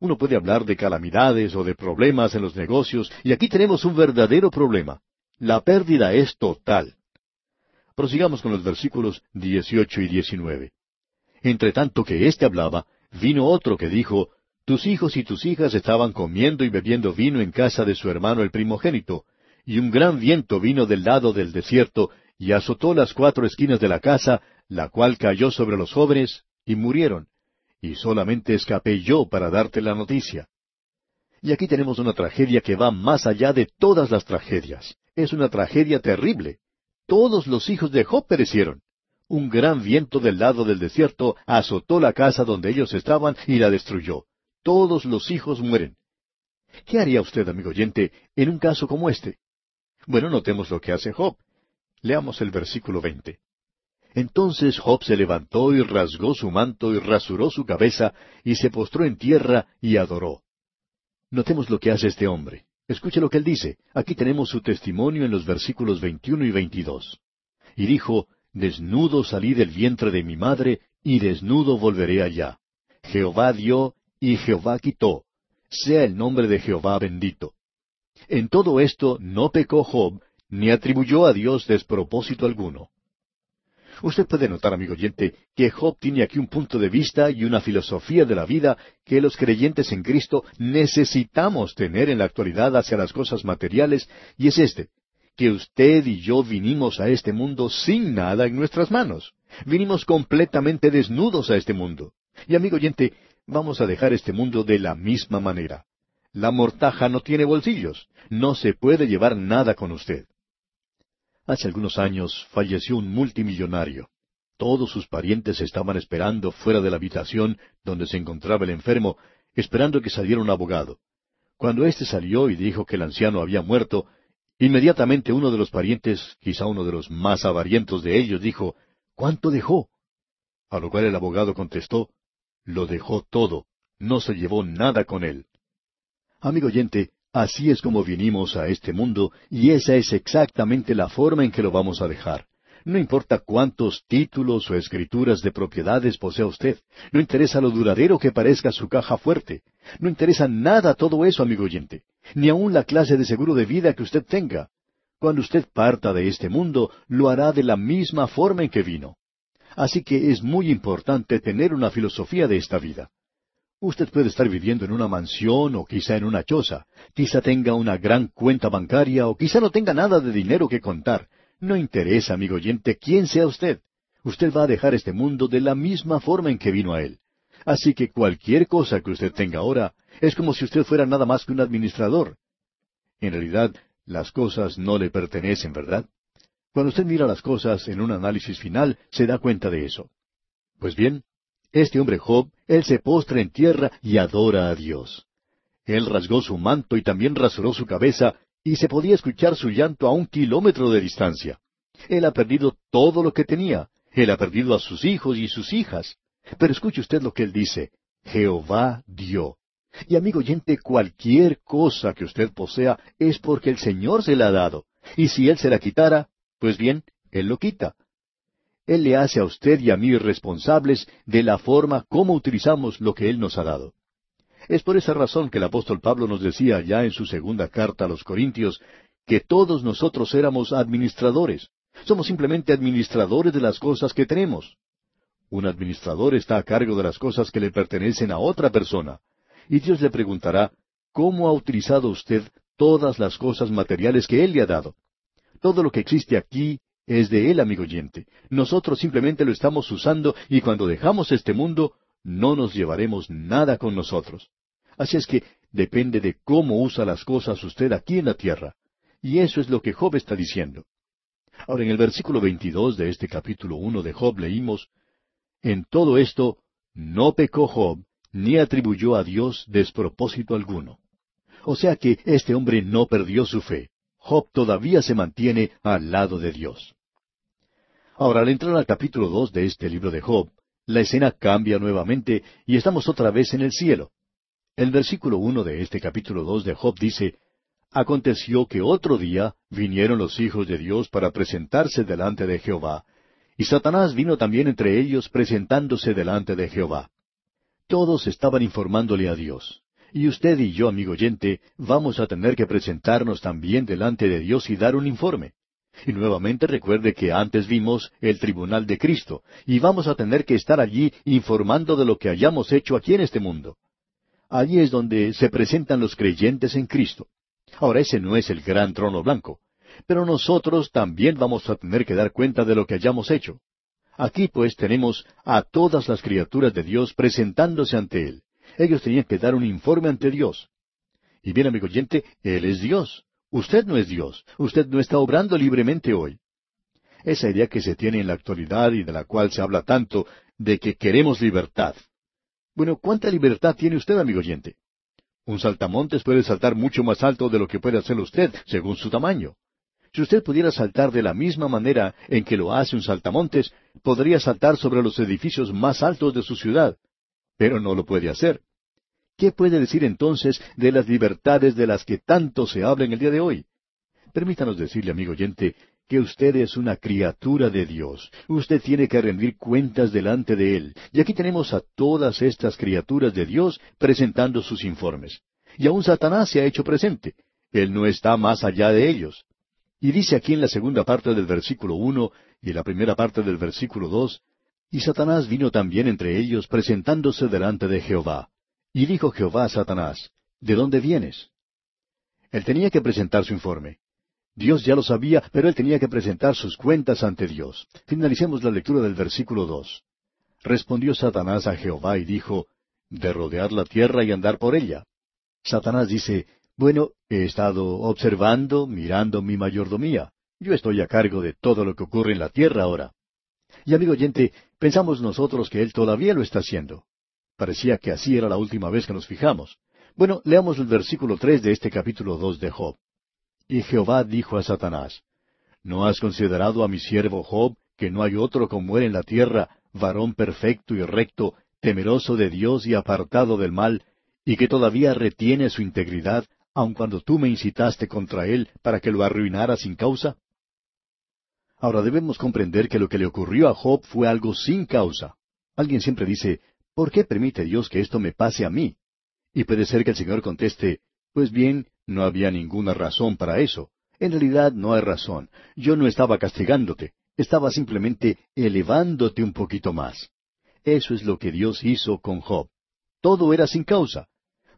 Uno puede hablar de calamidades o de problemas en los negocios, y aquí tenemos un verdadero problema. La pérdida es total. Prosigamos con los versículos 18 y 19. Entre tanto que éste hablaba, vino otro que dijo, Tus hijos y tus hijas estaban comiendo y bebiendo vino en casa de su hermano el primogénito, y un gran viento vino del lado del desierto, y azotó las cuatro esquinas de la casa, la cual cayó sobre los jóvenes, y murieron y solamente escapé yo para darte la noticia. Y aquí tenemos una tragedia que va más allá de todas las tragedias. Es una tragedia terrible. Todos los hijos de Job perecieron. Un gran viento del lado del desierto azotó la casa donde ellos estaban y la destruyó. Todos los hijos mueren. ¿Qué haría usted, amigo oyente, en un caso como este? Bueno, notemos lo que hace Job. Leamos el versículo veinte. Entonces Job se levantó y rasgó su manto y rasuró su cabeza y se postró en tierra y adoró. Notemos lo que hace este hombre. Escuche lo que él dice. Aquí tenemos su testimonio en los versículos 21 y 22. Y dijo, Desnudo salí del vientre de mi madre, y desnudo volveré allá. Jehová dio, y Jehová quitó. Sea el nombre de Jehová bendito. En todo esto no pecó Job, ni atribuyó a Dios despropósito alguno. Usted puede notar, amigo oyente, que Job tiene aquí un punto de vista y una filosofía de la vida que los creyentes en Cristo necesitamos tener en la actualidad hacia las cosas materiales, y es este, que usted y yo vinimos a este mundo sin nada en nuestras manos. Vinimos completamente desnudos a este mundo. Y amigo oyente, vamos a dejar este mundo de la misma manera. La mortaja no tiene bolsillos. No se puede llevar nada con usted. Hace algunos años falleció un multimillonario. Todos sus parientes estaban esperando fuera de la habitación donde se encontraba el enfermo, esperando que saliera un abogado. Cuando éste salió y dijo que el anciano había muerto, inmediatamente uno de los parientes, quizá uno de los más avarientos de ellos, dijo, ¿Cuánto dejó? A lo cual el abogado contestó, Lo dejó todo, no se llevó nada con él. Amigo oyente, Así es como vinimos a este mundo y esa es exactamente la forma en que lo vamos a dejar. No importa cuántos títulos o escrituras de propiedades posea usted. No interesa lo duradero que parezca su caja fuerte. No interesa nada todo eso, amigo oyente. Ni aun la clase de seguro de vida que usted tenga. Cuando usted parta de este mundo, lo hará de la misma forma en que vino. Así que es muy importante tener una filosofía de esta vida. Usted puede estar viviendo en una mansión o quizá en una choza, quizá tenga una gran cuenta bancaria o quizá no tenga nada de dinero que contar. No interesa, amigo oyente, quién sea usted. Usted va a dejar este mundo de la misma forma en que vino a él. Así que cualquier cosa que usted tenga ahora es como si usted fuera nada más que un administrador. En realidad, las cosas no le pertenecen, ¿verdad? Cuando usted mira las cosas en un análisis final, se da cuenta de eso. Pues bien, este hombre Job, él se postra en tierra y adora a Dios. Él rasgó su manto y también rasuró su cabeza, y se podía escuchar su llanto a un kilómetro de distancia. Él ha perdido todo lo que tenía. Él ha perdido a sus hijos y sus hijas. Pero escuche usted lo que él dice. Jehová dio. Y amigo oyente, cualquier cosa que usted posea es porque el Señor se la ha dado. Y si Él se la quitara, pues bien, Él lo quita. Él le hace a usted y a mí responsables de la forma como utilizamos lo que Él nos ha dado. Es por esa razón que el apóstol Pablo nos decía ya en su segunda carta a los Corintios que todos nosotros éramos administradores. Somos simplemente administradores de las cosas que tenemos. Un administrador está a cargo de las cosas que le pertenecen a otra persona. Y Dios le preguntará, ¿cómo ha utilizado usted todas las cosas materiales que Él le ha dado? Todo lo que existe aquí es de Él, amigo oyente. Nosotros simplemente lo estamos usando y cuando dejamos este mundo no nos llevaremos nada con nosotros. Así es que depende de cómo usa las cosas usted aquí en la tierra. Y eso es lo que Job está diciendo. Ahora, en el versículo 22 de este capítulo 1 de Job leímos, En todo esto no pecó Job, ni atribuyó a Dios despropósito alguno. O sea que este hombre no perdió su fe. Job todavía se mantiene al lado de Dios. Ahora, al entrar al capítulo dos de este libro de Job, la escena cambia nuevamente y estamos otra vez en el cielo. El versículo uno de este capítulo dos de Job dice, Aconteció que otro día vinieron los hijos de Dios para presentarse delante de Jehová, y Satanás vino también entre ellos presentándose delante de Jehová. Todos estaban informándole a Dios. Y usted y yo, amigo oyente, vamos a tener que presentarnos también delante de Dios y dar un informe. Y nuevamente recuerde que antes vimos el tribunal de Cristo, y vamos a tener que estar allí informando de lo que hayamos hecho aquí en este mundo. Allí es donde se presentan los creyentes en Cristo. Ahora ese no es el gran trono blanco, pero nosotros también vamos a tener que dar cuenta de lo que hayamos hecho. Aquí pues tenemos a todas las criaturas de Dios presentándose ante Él. Ellos tenían que dar un informe ante Dios. Y bien, amigo oyente, Él es Dios. Usted no es Dios. Usted no está obrando libremente hoy. Esa idea que se tiene en la actualidad y de la cual se habla tanto, de que queremos libertad. Bueno, ¿cuánta libertad tiene usted, amigo oyente? Un saltamontes puede saltar mucho más alto de lo que puede hacerlo usted, según su tamaño. Si usted pudiera saltar de la misma manera en que lo hace un saltamontes, podría saltar sobre los edificios más altos de su ciudad. Pero no lo puede hacer. ¿Qué puede decir entonces de las libertades de las que tanto se habla en el día de hoy? Permítanos decirle, amigo oyente, que usted es una criatura de Dios. Usted tiene que rendir cuentas delante de Él. Y aquí tenemos a todas estas criaturas de Dios presentando sus informes. Y aún Satanás se ha hecho presente. Él no está más allá de ellos. Y dice aquí en la segunda parte del versículo uno y en la primera parte del versículo dos, y Satanás vino también entre ellos presentándose delante de Jehová. Y dijo Jehová a Satanás, ¿De dónde vienes? Él tenía que presentar su informe. Dios ya lo sabía, pero él tenía que presentar sus cuentas ante Dios. Finalicemos la lectura del versículo dos. Respondió Satanás a Jehová y dijo, De rodear la tierra y andar por ella. Satanás dice, bueno, he estado observando, mirando mi mayordomía. Yo estoy a cargo de todo lo que ocurre en la tierra ahora. Y amigo oyente, pensamos nosotros que él todavía lo está haciendo. Parecía que así era la última vez que nos fijamos. Bueno, leamos el versículo tres de este capítulo dos de Job. Y Jehová dijo a Satanás, ¿No has considerado a mi siervo Job, que no hay otro como él en la tierra, varón perfecto y recto, temeroso de Dios y apartado del mal, y que todavía retiene su integridad, aun cuando tú me incitaste contra él para que lo arruinara sin causa? Ahora debemos comprender que lo que le ocurrió a Job fue algo sin causa. Alguien siempre dice, ¿por qué permite Dios que esto me pase a mí? Y puede ser que el Señor conteste, pues bien, no había ninguna razón para eso. En realidad no hay razón. Yo no estaba castigándote, estaba simplemente elevándote un poquito más. Eso es lo que Dios hizo con Job. Todo era sin causa.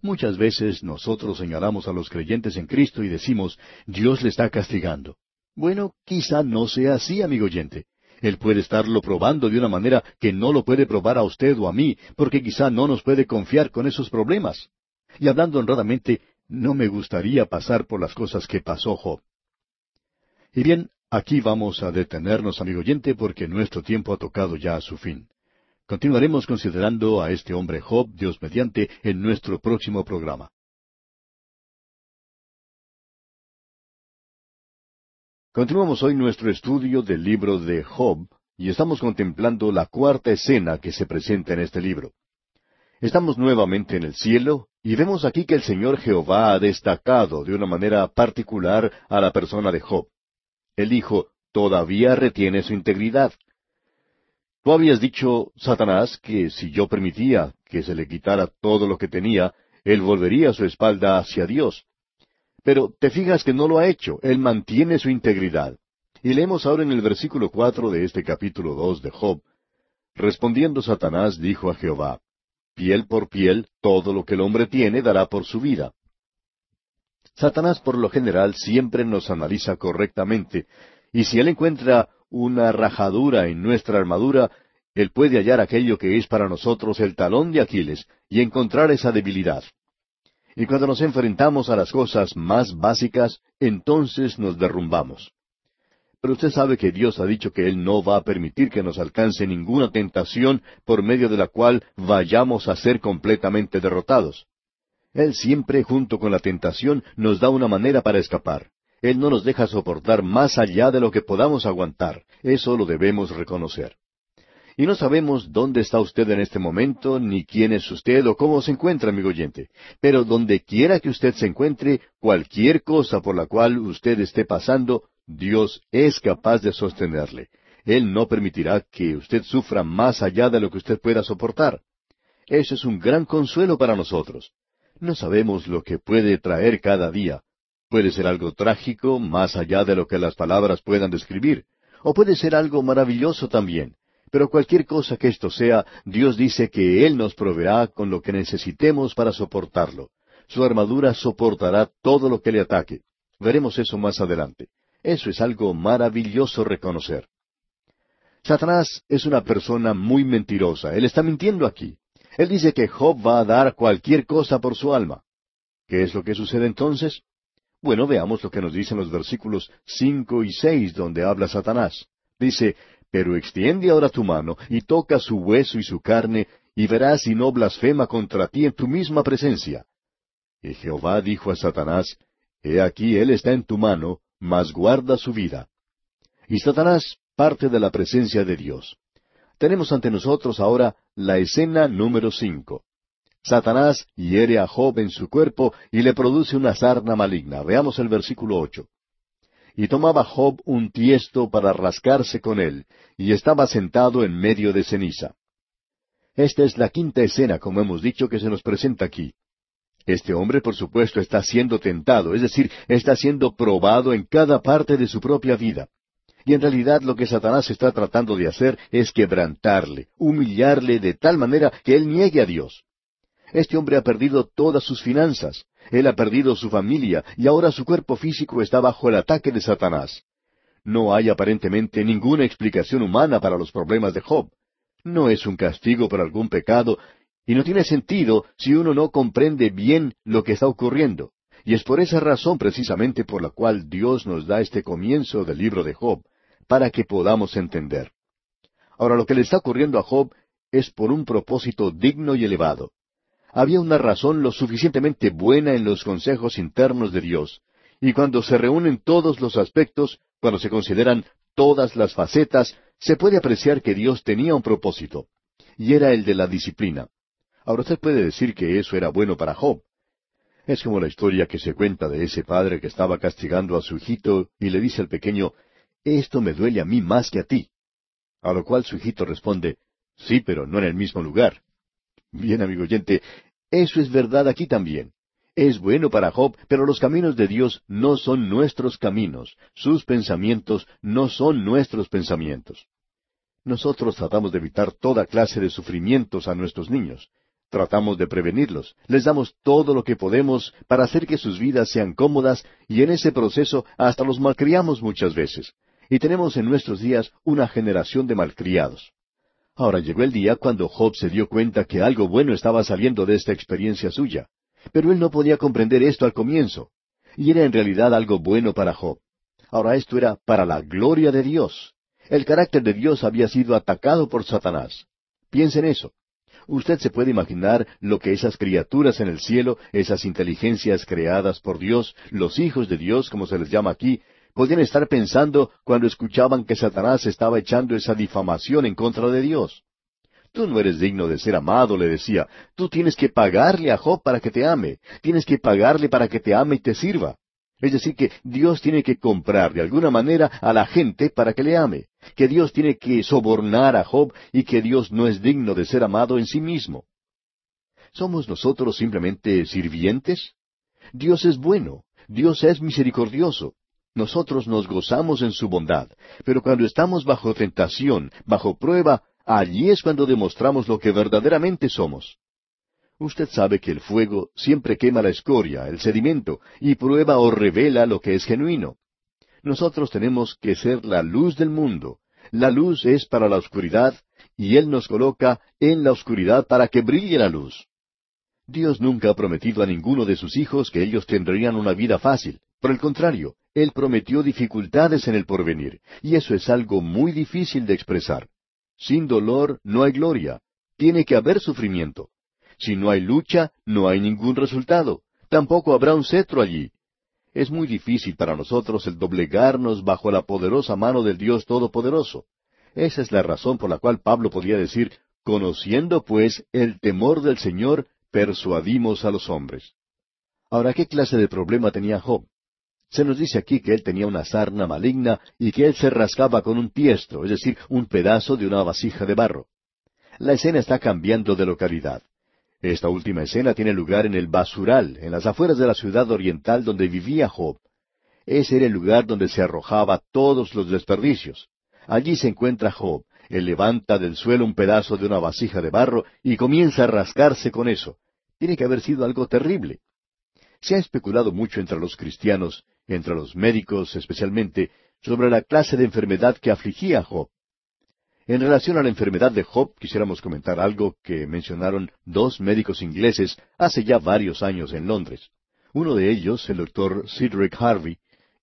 Muchas veces nosotros señalamos a los creyentes en Cristo y decimos, Dios le está castigando. Bueno, quizá no sea así, amigo oyente. Él puede estarlo probando de una manera que no lo puede probar a usted o a mí, porque quizá no nos puede confiar con esos problemas. Y hablando honradamente, no me gustaría pasar por las cosas que pasó Job. Y bien, aquí vamos a detenernos, amigo oyente, porque nuestro tiempo ha tocado ya a su fin. Continuaremos considerando a este hombre Job, Dios mediante, en nuestro próximo programa. Continuamos hoy nuestro estudio del libro de Job y estamos contemplando la cuarta escena que se presenta en este libro. Estamos nuevamente en el cielo y vemos aquí que el Señor Jehová ha destacado de una manera particular a la persona de Job. Él dijo, todavía retiene su integridad. Tú habías dicho, Satanás, que si yo permitía que se le quitara todo lo que tenía, él volvería su espalda hacia Dios. Pero te fijas que no lo ha hecho, él mantiene su integridad. Y leemos ahora en el versículo cuatro de este capítulo dos de Job. Respondiendo Satanás dijo a Jehová, Piel por piel, todo lo que el hombre tiene dará por su vida. Satanás por lo general siempre nos analiza correctamente, y si él encuentra una rajadura en nuestra armadura, él puede hallar aquello que es para nosotros el talón de Aquiles, y encontrar esa debilidad. Y cuando nos enfrentamos a las cosas más básicas, entonces nos derrumbamos. Pero usted sabe que Dios ha dicho que Él no va a permitir que nos alcance ninguna tentación por medio de la cual vayamos a ser completamente derrotados. Él siempre, junto con la tentación, nos da una manera para escapar. Él no nos deja soportar más allá de lo que podamos aguantar. Eso lo debemos reconocer. Y no sabemos dónde está usted en este momento, ni quién es usted o cómo se encuentra, amigo oyente. Pero donde quiera que usted se encuentre, cualquier cosa por la cual usted esté pasando, Dios es capaz de sostenerle. Él no permitirá que usted sufra más allá de lo que usted pueda soportar. Eso es un gran consuelo para nosotros. No sabemos lo que puede traer cada día. Puede ser algo trágico, más allá de lo que las palabras puedan describir, o puede ser algo maravilloso también. Pero cualquier cosa que esto sea, Dios dice que Él nos proveerá con lo que necesitemos para soportarlo. Su armadura soportará todo lo que le ataque. Veremos eso más adelante. Eso es algo maravilloso reconocer. Satanás es una persona muy mentirosa. Él está mintiendo aquí. Él dice que Job va a dar cualquier cosa por su alma. ¿Qué es lo que sucede entonces? Bueno, veamos lo que nos dicen los versículos cinco y seis donde habla Satanás. Dice, pero extiende ahora tu mano y toca su hueso y su carne, y verás si no blasfema contra ti en tu misma presencia. Y Jehová dijo a Satanás, He aquí él está en tu mano, mas guarda su vida. Y Satanás parte de la presencia de Dios. Tenemos ante nosotros ahora la escena número cinco. Satanás hiere a Job en su cuerpo y le produce una sarna maligna. Veamos el versículo ocho. Y tomaba Job un tiesto para rascarse con él, y estaba sentado en medio de ceniza. Esta es la quinta escena, como hemos dicho, que se nos presenta aquí. Este hombre, por supuesto, está siendo tentado, es decir, está siendo probado en cada parte de su propia vida. Y en realidad lo que Satanás está tratando de hacer es quebrantarle, humillarle de tal manera que él niegue a Dios. Este hombre ha perdido todas sus finanzas, él ha perdido su familia y ahora su cuerpo físico está bajo el ataque de Satanás. No hay aparentemente ninguna explicación humana para los problemas de Job. No es un castigo por algún pecado y no tiene sentido si uno no comprende bien lo que está ocurriendo. Y es por esa razón precisamente por la cual Dios nos da este comienzo del libro de Job, para que podamos entender. Ahora lo que le está ocurriendo a Job es por un propósito digno y elevado había una razón lo suficientemente buena en los consejos internos de Dios. Y cuando se reúnen todos los aspectos, cuando se consideran todas las facetas, se puede apreciar que Dios tenía un propósito, y era el de la disciplina. Ahora usted puede decir que eso era bueno para Job. Es como la historia que se cuenta de ese padre que estaba castigando a su hijito y le dice al pequeño, esto me duele a mí más que a ti. A lo cual su hijito responde, sí, pero no en el mismo lugar. Bien, amigo oyente, eso es verdad aquí también. Es bueno para Job, pero los caminos de Dios no son nuestros caminos. Sus pensamientos no son nuestros pensamientos. Nosotros tratamos de evitar toda clase de sufrimientos a nuestros niños. Tratamos de prevenirlos. Les damos todo lo que podemos para hacer que sus vidas sean cómodas y en ese proceso hasta los malcriamos muchas veces. Y tenemos en nuestros días una generación de malcriados. Ahora llegó el día cuando Job se dio cuenta que algo bueno estaba saliendo de esta experiencia suya. Pero él no podía comprender esto al comienzo. Y era en realidad algo bueno para Job. Ahora esto era para la gloria de Dios. El carácter de Dios había sido atacado por Satanás. Piense en eso. Usted se puede imaginar lo que esas criaturas en el cielo, esas inteligencias creadas por Dios, los hijos de Dios, como se les llama aquí, podían estar pensando cuando escuchaban que Satanás estaba echando esa difamación en contra de Dios. Tú no eres digno de ser amado, le decía. Tú tienes que pagarle a Job para que te ame. Tienes que pagarle para que te ame y te sirva. Es decir, que Dios tiene que comprar de alguna manera a la gente para que le ame, que Dios tiene que sobornar a Job y que Dios no es digno de ser amado en sí mismo. ¿Somos nosotros simplemente sirvientes? Dios es bueno, Dios es misericordioso. Nosotros nos gozamos en su bondad, pero cuando estamos bajo tentación, bajo prueba, allí es cuando demostramos lo que verdaderamente somos. Usted sabe que el fuego siempre quema la escoria, el sedimento, y prueba o revela lo que es genuino. Nosotros tenemos que ser la luz del mundo. La luz es para la oscuridad, y Él nos coloca en la oscuridad para que brille la luz. Dios nunca ha prometido a ninguno de sus hijos que ellos tendrían una vida fácil. Por el contrario, Él prometió dificultades en el porvenir, y eso es algo muy difícil de expresar. Sin dolor no hay gloria. Tiene que haber sufrimiento. Si no hay lucha, no hay ningún resultado. Tampoco habrá un cetro allí. Es muy difícil para nosotros el doblegarnos bajo la poderosa mano del Dios Todopoderoso. Esa es la razón por la cual Pablo podía decir, conociendo pues el temor del Señor, persuadimos a los hombres. Ahora, ¿qué clase de problema tenía Job? Se nos dice aquí que él tenía una sarna maligna y que él se rascaba con un tiesto, es decir, un pedazo de una vasija de barro. La escena está cambiando de localidad. Esta última escena tiene lugar en el basural, en las afueras de la ciudad oriental donde vivía Job. Ese era el lugar donde se arrojaba todos los desperdicios. Allí se encuentra Job. Él levanta del suelo un pedazo de una vasija de barro y comienza a rascarse con eso. Tiene que haber sido algo terrible. Se ha especulado mucho entre los cristianos, entre los médicos especialmente, sobre la clase de enfermedad que afligía a Job. En relación a la enfermedad de Job, quisiéramos comentar algo que mencionaron dos médicos ingleses hace ya varios años en Londres. Uno de ellos, el doctor Cedric Harvey,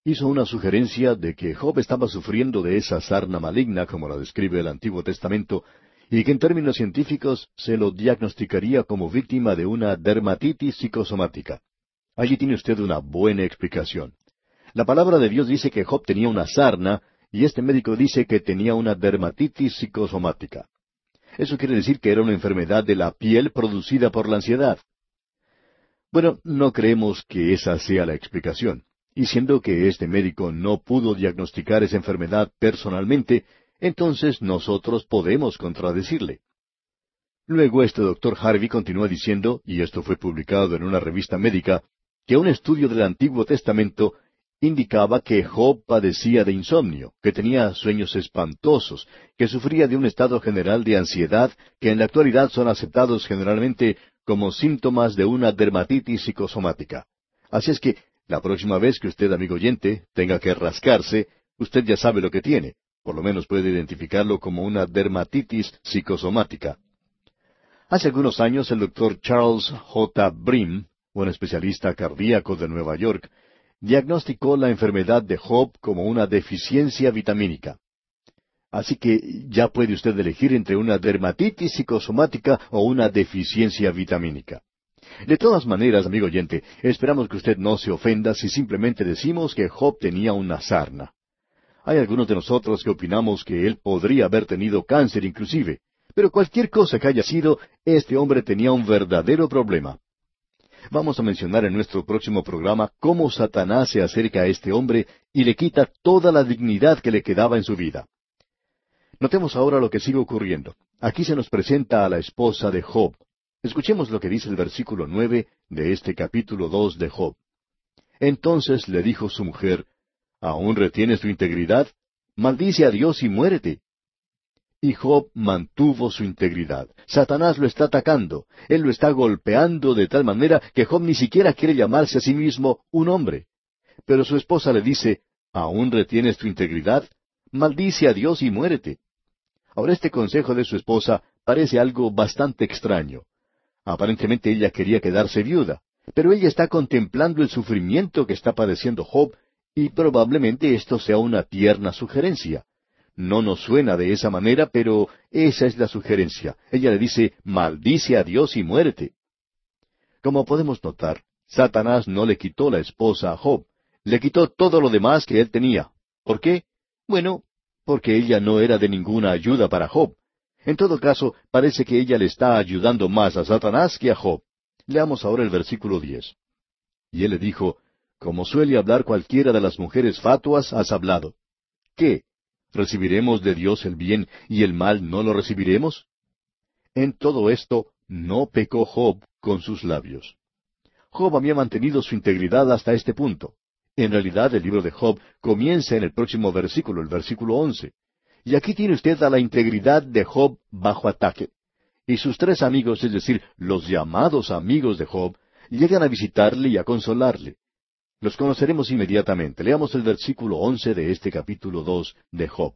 hizo una sugerencia de que Job estaba sufriendo de esa sarna maligna, como la describe el Antiguo Testamento, y que en términos científicos se lo diagnosticaría como víctima de una dermatitis psicosomática. Allí tiene usted una buena explicación. La palabra de Dios dice que Job tenía una sarna y este médico dice que tenía una dermatitis psicosomática. Eso quiere decir que era una enfermedad de la piel producida por la ansiedad. Bueno, no creemos que esa sea la explicación. Y siendo que este médico no pudo diagnosticar esa enfermedad personalmente, entonces nosotros podemos contradecirle. Luego este doctor Harvey continúa diciendo, y esto fue publicado en una revista médica, que un estudio del Antiguo Testamento indicaba que Job padecía de insomnio, que tenía sueños espantosos, que sufría de un estado general de ansiedad que en la actualidad son aceptados generalmente como síntomas de una dermatitis psicosomática. Así es que la próxima vez que usted, amigo oyente, tenga que rascarse, usted ya sabe lo que tiene. Por lo menos puede identificarlo como una dermatitis psicosomática. Hace algunos años el doctor Charles J. Brim, un especialista cardíaco de Nueva York, diagnosticó la enfermedad de Job como una deficiencia vitamínica. Así que ya puede usted elegir entre una dermatitis psicosomática o una deficiencia vitamínica. De todas maneras, amigo oyente, esperamos que usted no se ofenda si simplemente decimos que Job tenía una sarna. Hay algunos de nosotros que opinamos que él podría haber tenido cáncer inclusive, pero cualquier cosa que haya sido, este hombre tenía un verdadero problema. Vamos a mencionar en nuestro próximo programa cómo Satanás se acerca a este hombre y le quita toda la dignidad que le quedaba en su vida. Notemos ahora lo que sigue ocurriendo. Aquí se nos presenta a la esposa de Job. Escuchemos lo que dice el versículo nueve de este capítulo dos de Job. Entonces le dijo su mujer, ¿Aún retienes tu integridad? Maldice a Dios y muérete. Y Job mantuvo su integridad. Satanás lo está atacando. Él lo está golpeando de tal manera que Job ni siquiera quiere llamarse a sí mismo un hombre. Pero su esposa le dice, ¿aún retienes tu integridad? Maldice a Dios y muérete. Ahora este consejo de su esposa parece algo bastante extraño. Aparentemente ella quería quedarse viuda, pero ella está contemplando el sufrimiento que está padeciendo Job y probablemente esto sea una tierna sugerencia. No nos suena de esa manera, pero esa es la sugerencia. Ella le dice, maldice a Dios y muérete. Como podemos notar, Satanás no le quitó la esposa a Job, le quitó todo lo demás que él tenía. ¿Por qué? Bueno, porque ella no era de ninguna ayuda para Job. En todo caso, parece que ella le está ayudando más a Satanás que a Job. Leamos ahora el versículo diez. Y él le dijo, Como suele hablar cualquiera de las mujeres fatuas, has hablado. ¿Qué? ¿Recibiremos de Dios el bien y el mal no lo recibiremos? En todo esto no pecó Job con sus labios. Job había mantenido su integridad hasta este punto. En realidad el libro de Job comienza en el próximo versículo, el versículo once. Y aquí tiene usted a la integridad de Job bajo ataque. Y sus tres amigos, es decir, los llamados amigos de Job, llegan a visitarle y a consolarle. Los conoceremos inmediatamente. Leamos el versículo once de este capítulo dos de Job.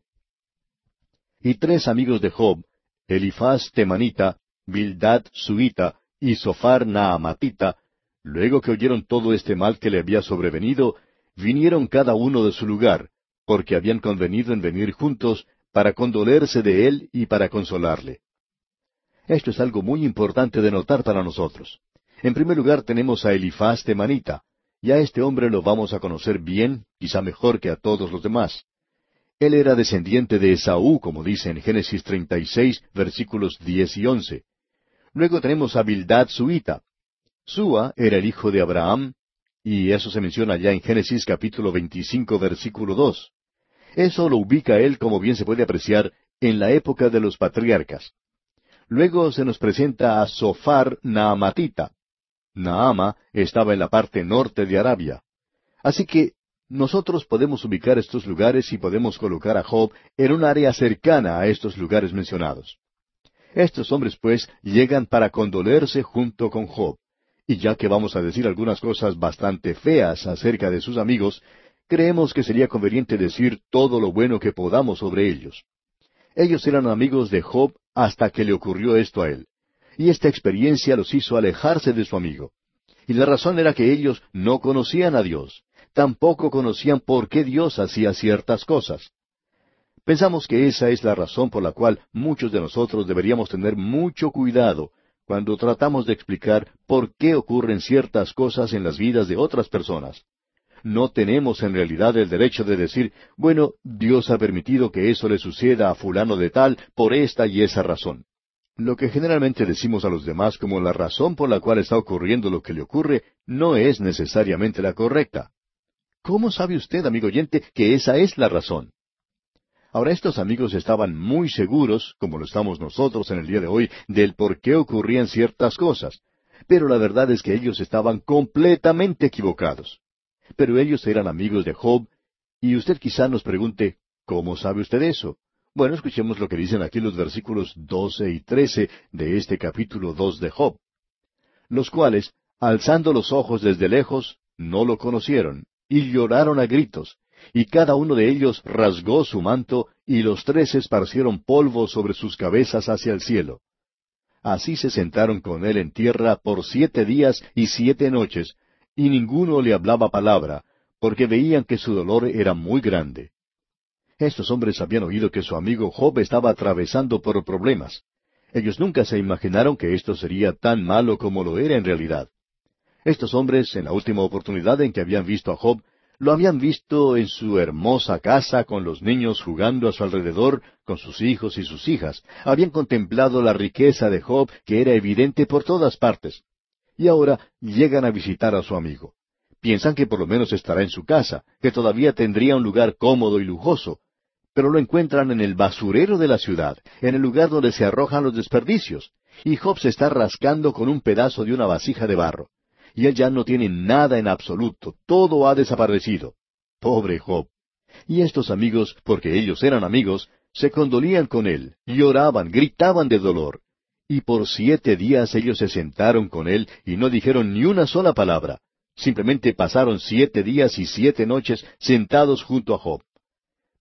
Y tres amigos de Job, Elifaz temanita, Bildad suita y Sofar naamatita, luego que oyeron todo este mal que le había sobrevenido, vinieron cada uno de su lugar, porque habían convenido en venir juntos para condolerse de él y para consolarle. Esto es algo muy importante de notar para nosotros. En primer lugar tenemos a Elifaz temanita, y a este hombre lo vamos a conocer bien, quizá mejor que a todos los demás. Él era descendiente de Esaú, como dice en Génesis 36, versículos 10 y 11. Luego tenemos a Bildad Suita. Sua era el hijo de Abraham, y eso se menciona ya en Génesis capítulo 25, versículo 2. Eso lo ubica él, como bien se puede apreciar, en la época de los patriarcas. Luego se nos presenta a Sofar Naamatita. Naama estaba en la parte norte de Arabia. Así que nosotros podemos ubicar estos lugares y podemos colocar a Job en un área cercana a estos lugares mencionados. Estos hombres, pues, llegan para condolerse junto con Job. Y ya que vamos a decir algunas cosas bastante feas acerca de sus amigos, creemos que sería conveniente decir todo lo bueno que podamos sobre ellos. Ellos eran amigos de Job hasta que le ocurrió esto a él y esta experiencia los hizo alejarse de su amigo. Y la razón era que ellos no conocían a Dios, tampoco conocían por qué Dios hacía ciertas cosas. Pensamos que esa es la razón por la cual muchos de nosotros deberíamos tener mucho cuidado cuando tratamos de explicar por qué ocurren ciertas cosas en las vidas de otras personas. No tenemos en realidad el derecho de decir, bueno, Dios ha permitido que eso le suceda a fulano de tal por esta y esa razón. Lo que generalmente decimos a los demás como la razón por la cual está ocurriendo lo que le ocurre no es necesariamente la correcta. ¿Cómo sabe usted, amigo oyente, que esa es la razón? Ahora estos amigos estaban muy seguros, como lo estamos nosotros en el día de hoy, del por qué ocurrían ciertas cosas. Pero la verdad es que ellos estaban completamente equivocados. Pero ellos eran amigos de Job, y usted quizá nos pregunte, ¿cómo sabe usted eso? Bueno, escuchemos lo que dicen aquí los versículos doce y trece de este capítulo dos de Job. Los cuales, alzando los ojos desde lejos, no lo conocieron, y lloraron a gritos, y cada uno de ellos rasgó su manto, y los tres esparcieron polvo sobre sus cabezas hacia el cielo. Así se sentaron con él en tierra por siete días y siete noches, y ninguno le hablaba palabra, porque veían que su dolor era muy grande. Estos hombres habían oído que su amigo Job estaba atravesando por problemas. Ellos nunca se imaginaron que esto sería tan malo como lo era en realidad. Estos hombres, en la última oportunidad en que habían visto a Job, lo habían visto en su hermosa casa con los niños jugando a su alrededor, con sus hijos y sus hijas. Habían contemplado la riqueza de Job, que era evidente por todas partes. y ahora llegan a visitar a su amigo. Piensan que por lo menos estará en su casa, que todavía tendría un lugar cómodo y lujoso, pero lo encuentran en el basurero de la ciudad, en el lugar donde se arrojan los desperdicios, y Job se está rascando con un pedazo de una vasija de barro. Y él ya no tiene nada en absoluto, todo ha desaparecido. Pobre Job. Y estos amigos, porque ellos eran amigos, se condolían con él, lloraban, gritaban de dolor. Y por siete días ellos se sentaron con él y no dijeron ni una sola palabra. Simplemente pasaron siete días y siete noches sentados junto a Job.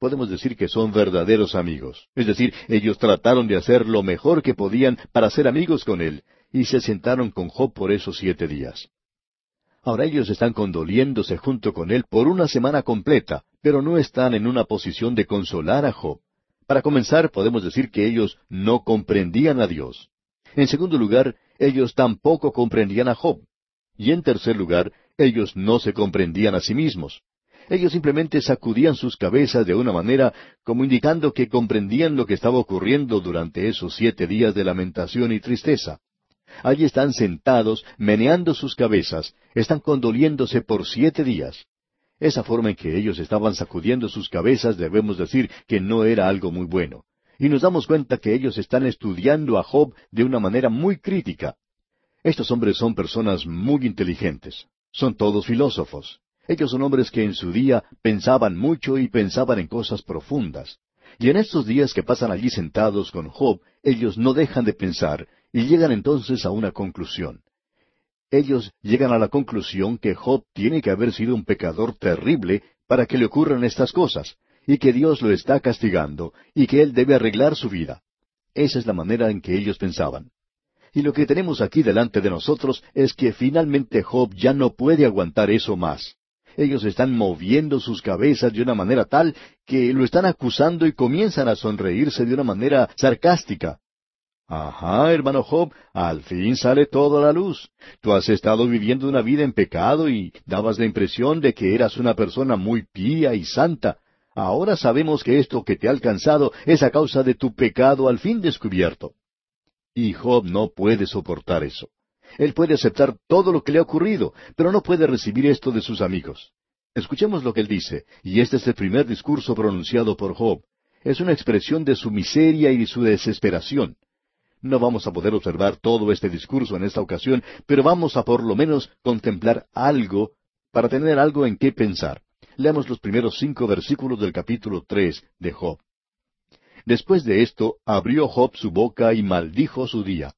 Podemos decir que son verdaderos amigos. Es decir, ellos trataron de hacer lo mejor que podían para ser amigos con él, y se sentaron con Job por esos siete días. Ahora ellos están condoliéndose junto con él por una semana completa, pero no están en una posición de consolar a Job. Para comenzar, podemos decir que ellos no comprendían a Dios. En segundo lugar, ellos tampoco comprendían a Job. Y en tercer lugar, ellos no se comprendían a sí mismos. Ellos simplemente sacudían sus cabezas de una manera como indicando que comprendían lo que estaba ocurriendo durante esos siete días de lamentación y tristeza. Allí están sentados, meneando sus cabezas, están condoliéndose por siete días. Esa forma en que ellos estaban sacudiendo sus cabezas debemos decir que no era algo muy bueno. Y nos damos cuenta que ellos están estudiando a Job de una manera muy crítica. Estos hombres son personas muy inteligentes. Son todos filósofos. Ellos son hombres que en su día pensaban mucho y pensaban en cosas profundas. Y en estos días que pasan allí sentados con Job, ellos no dejan de pensar y llegan entonces a una conclusión. Ellos llegan a la conclusión que Job tiene que haber sido un pecador terrible para que le ocurran estas cosas, y que Dios lo está castigando, y que él debe arreglar su vida. Esa es la manera en que ellos pensaban. Y lo que tenemos aquí delante de nosotros es que finalmente Job ya no puede aguantar eso más. Ellos están moviendo sus cabezas de una manera tal que lo están acusando y comienzan a sonreírse de una manera sarcástica. Ajá, hermano Job, al fin sale todo a la luz. Tú has estado viviendo una vida en pecado y dabas la impresión de que eras una persona muy pía y santa. Ahora sabemos que esto que te ha alcanzado es a causa de tu pecado al fin descubierto. Y Job no puede soportar eso. Él puede aceptar todo lo que le ha ocurrido, pero no puede recibir esto de sus amigos. Escuchemos lo que él dice, y este es el primer discurso pronunciado por Job. Es una expresión de su miseria y su desesperación. No vamos a poder observar todo este discurso en esta ocasión, pero vamos a por lo menos contemplar algo para tener algo en qué pensar. Leamos los primeros cinco versículos del capítulo tres de Job. Después de esto, abrió Job su boca y maldijo su día.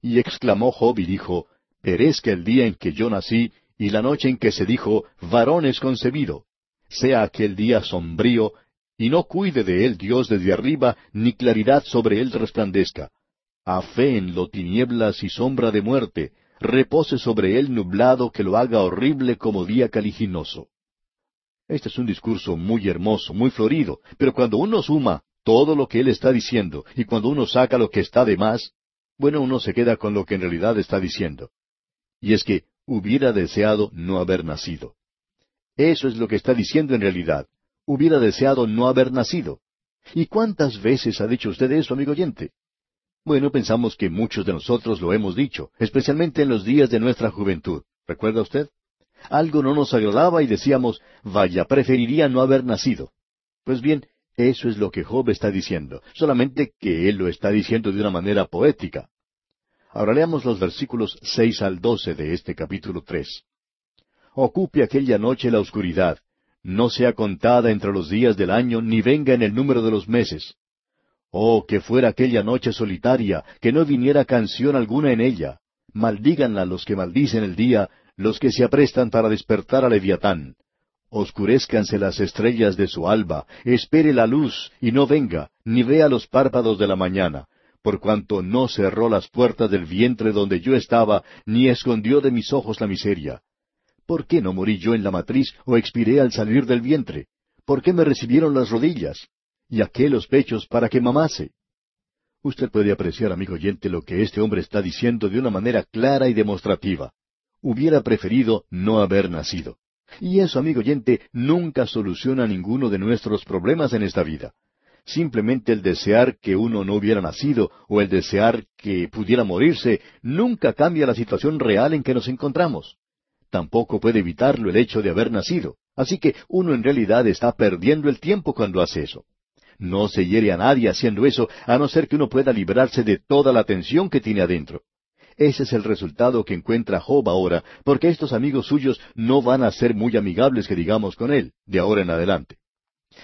Y exclamó Job y dijo, Perezca el día en que yo nací, y la noche en que se dijo, varón es concebido. Sea aquel día sombrío, y no cuide de él Dios desde arriba, ni claridad sobre él resplandezca. A fe en lo tinieblas y sombra de muerte, repose sobre él nublado que lo haga horrible como día caliginoso. Este es un discurso muy hermoso, muy florido, pero cuando uno suma todo lo que él está diciendo, y cuando uno saca lo que está de más, bueno, uno se queda con lo que en realidad está diciendo. Y es que hubiera deseado no haber nacido. Eso es lo que está diciendo en realidad. Hubiera deseado no haber nacido. ¿Y cuántas veces ha dicho usted eso, amigo oyente? Bueno, pensamos que muchos de nosotros lo hemos dicho, especialmente en los días de nuestra juventud. ¿Recuerda usted? Algo no nos agradaba y decíamos, vaya, preferiría no haber nacido. Pues bien, eso es lo que Job está diciendo, solamente que él lo está diciendo de una manera poética. Ahora leamos los versículos seis al doce de este capítulo tres. Ocupe aquella noche la oscuridad, no sea contada entre los días del año, ni venga en el número de los meses. Oh, que fuera aquella noche solitaria, que no viniera canción alguna en ella. Maldíganla los que maldicen el día, los que se aprestan para despertar a Leviatán. Oscurezcanse las estrellas de su alba, espere la luz, y no venga, ni vea los párpados de la mañana, por cuanto no cerró las puertas del vientre donde yo estaba, ni escondió de mis ojos la miseria. ¿Por qué no morí yo en la matriz o expiré al salir del vientre? ¿Por qué me recibieron las rodillas? ¿Y aqué los pechos para que mamase? Usted puede apreciar, amigo oyente, lo que este hombre está diciendo de una manera clara y demostrativa. Hubiera preferido no haber nacido. Y eso, amigo oyente, nunca soluciona ninguno de nuestros problemas en esta vida. Simplemente el desear que uno no hubiera nacido o el desear que pudiera morirse nunca cambia la situación real en que nos encontramos. Tampoco puede evitarlo el hecho de haber nacido. Así que uno en realidad está perdiendo el tiempo cuando hace eso. No se hiere a nadie haciendo eso, a no ser que uno pueda librarse de toda la tensión que tiene adentro. Ese es el resultado que encuentra Job ahora, porque estos amigos suyos no van a ser muy amigables que digamos con él, de ahora en adelante.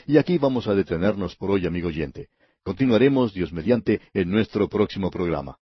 Y aquí vamos a detenernos por hoy, amigo oyente. Continuaremos, Dios mediante, en nuestro próximo programa.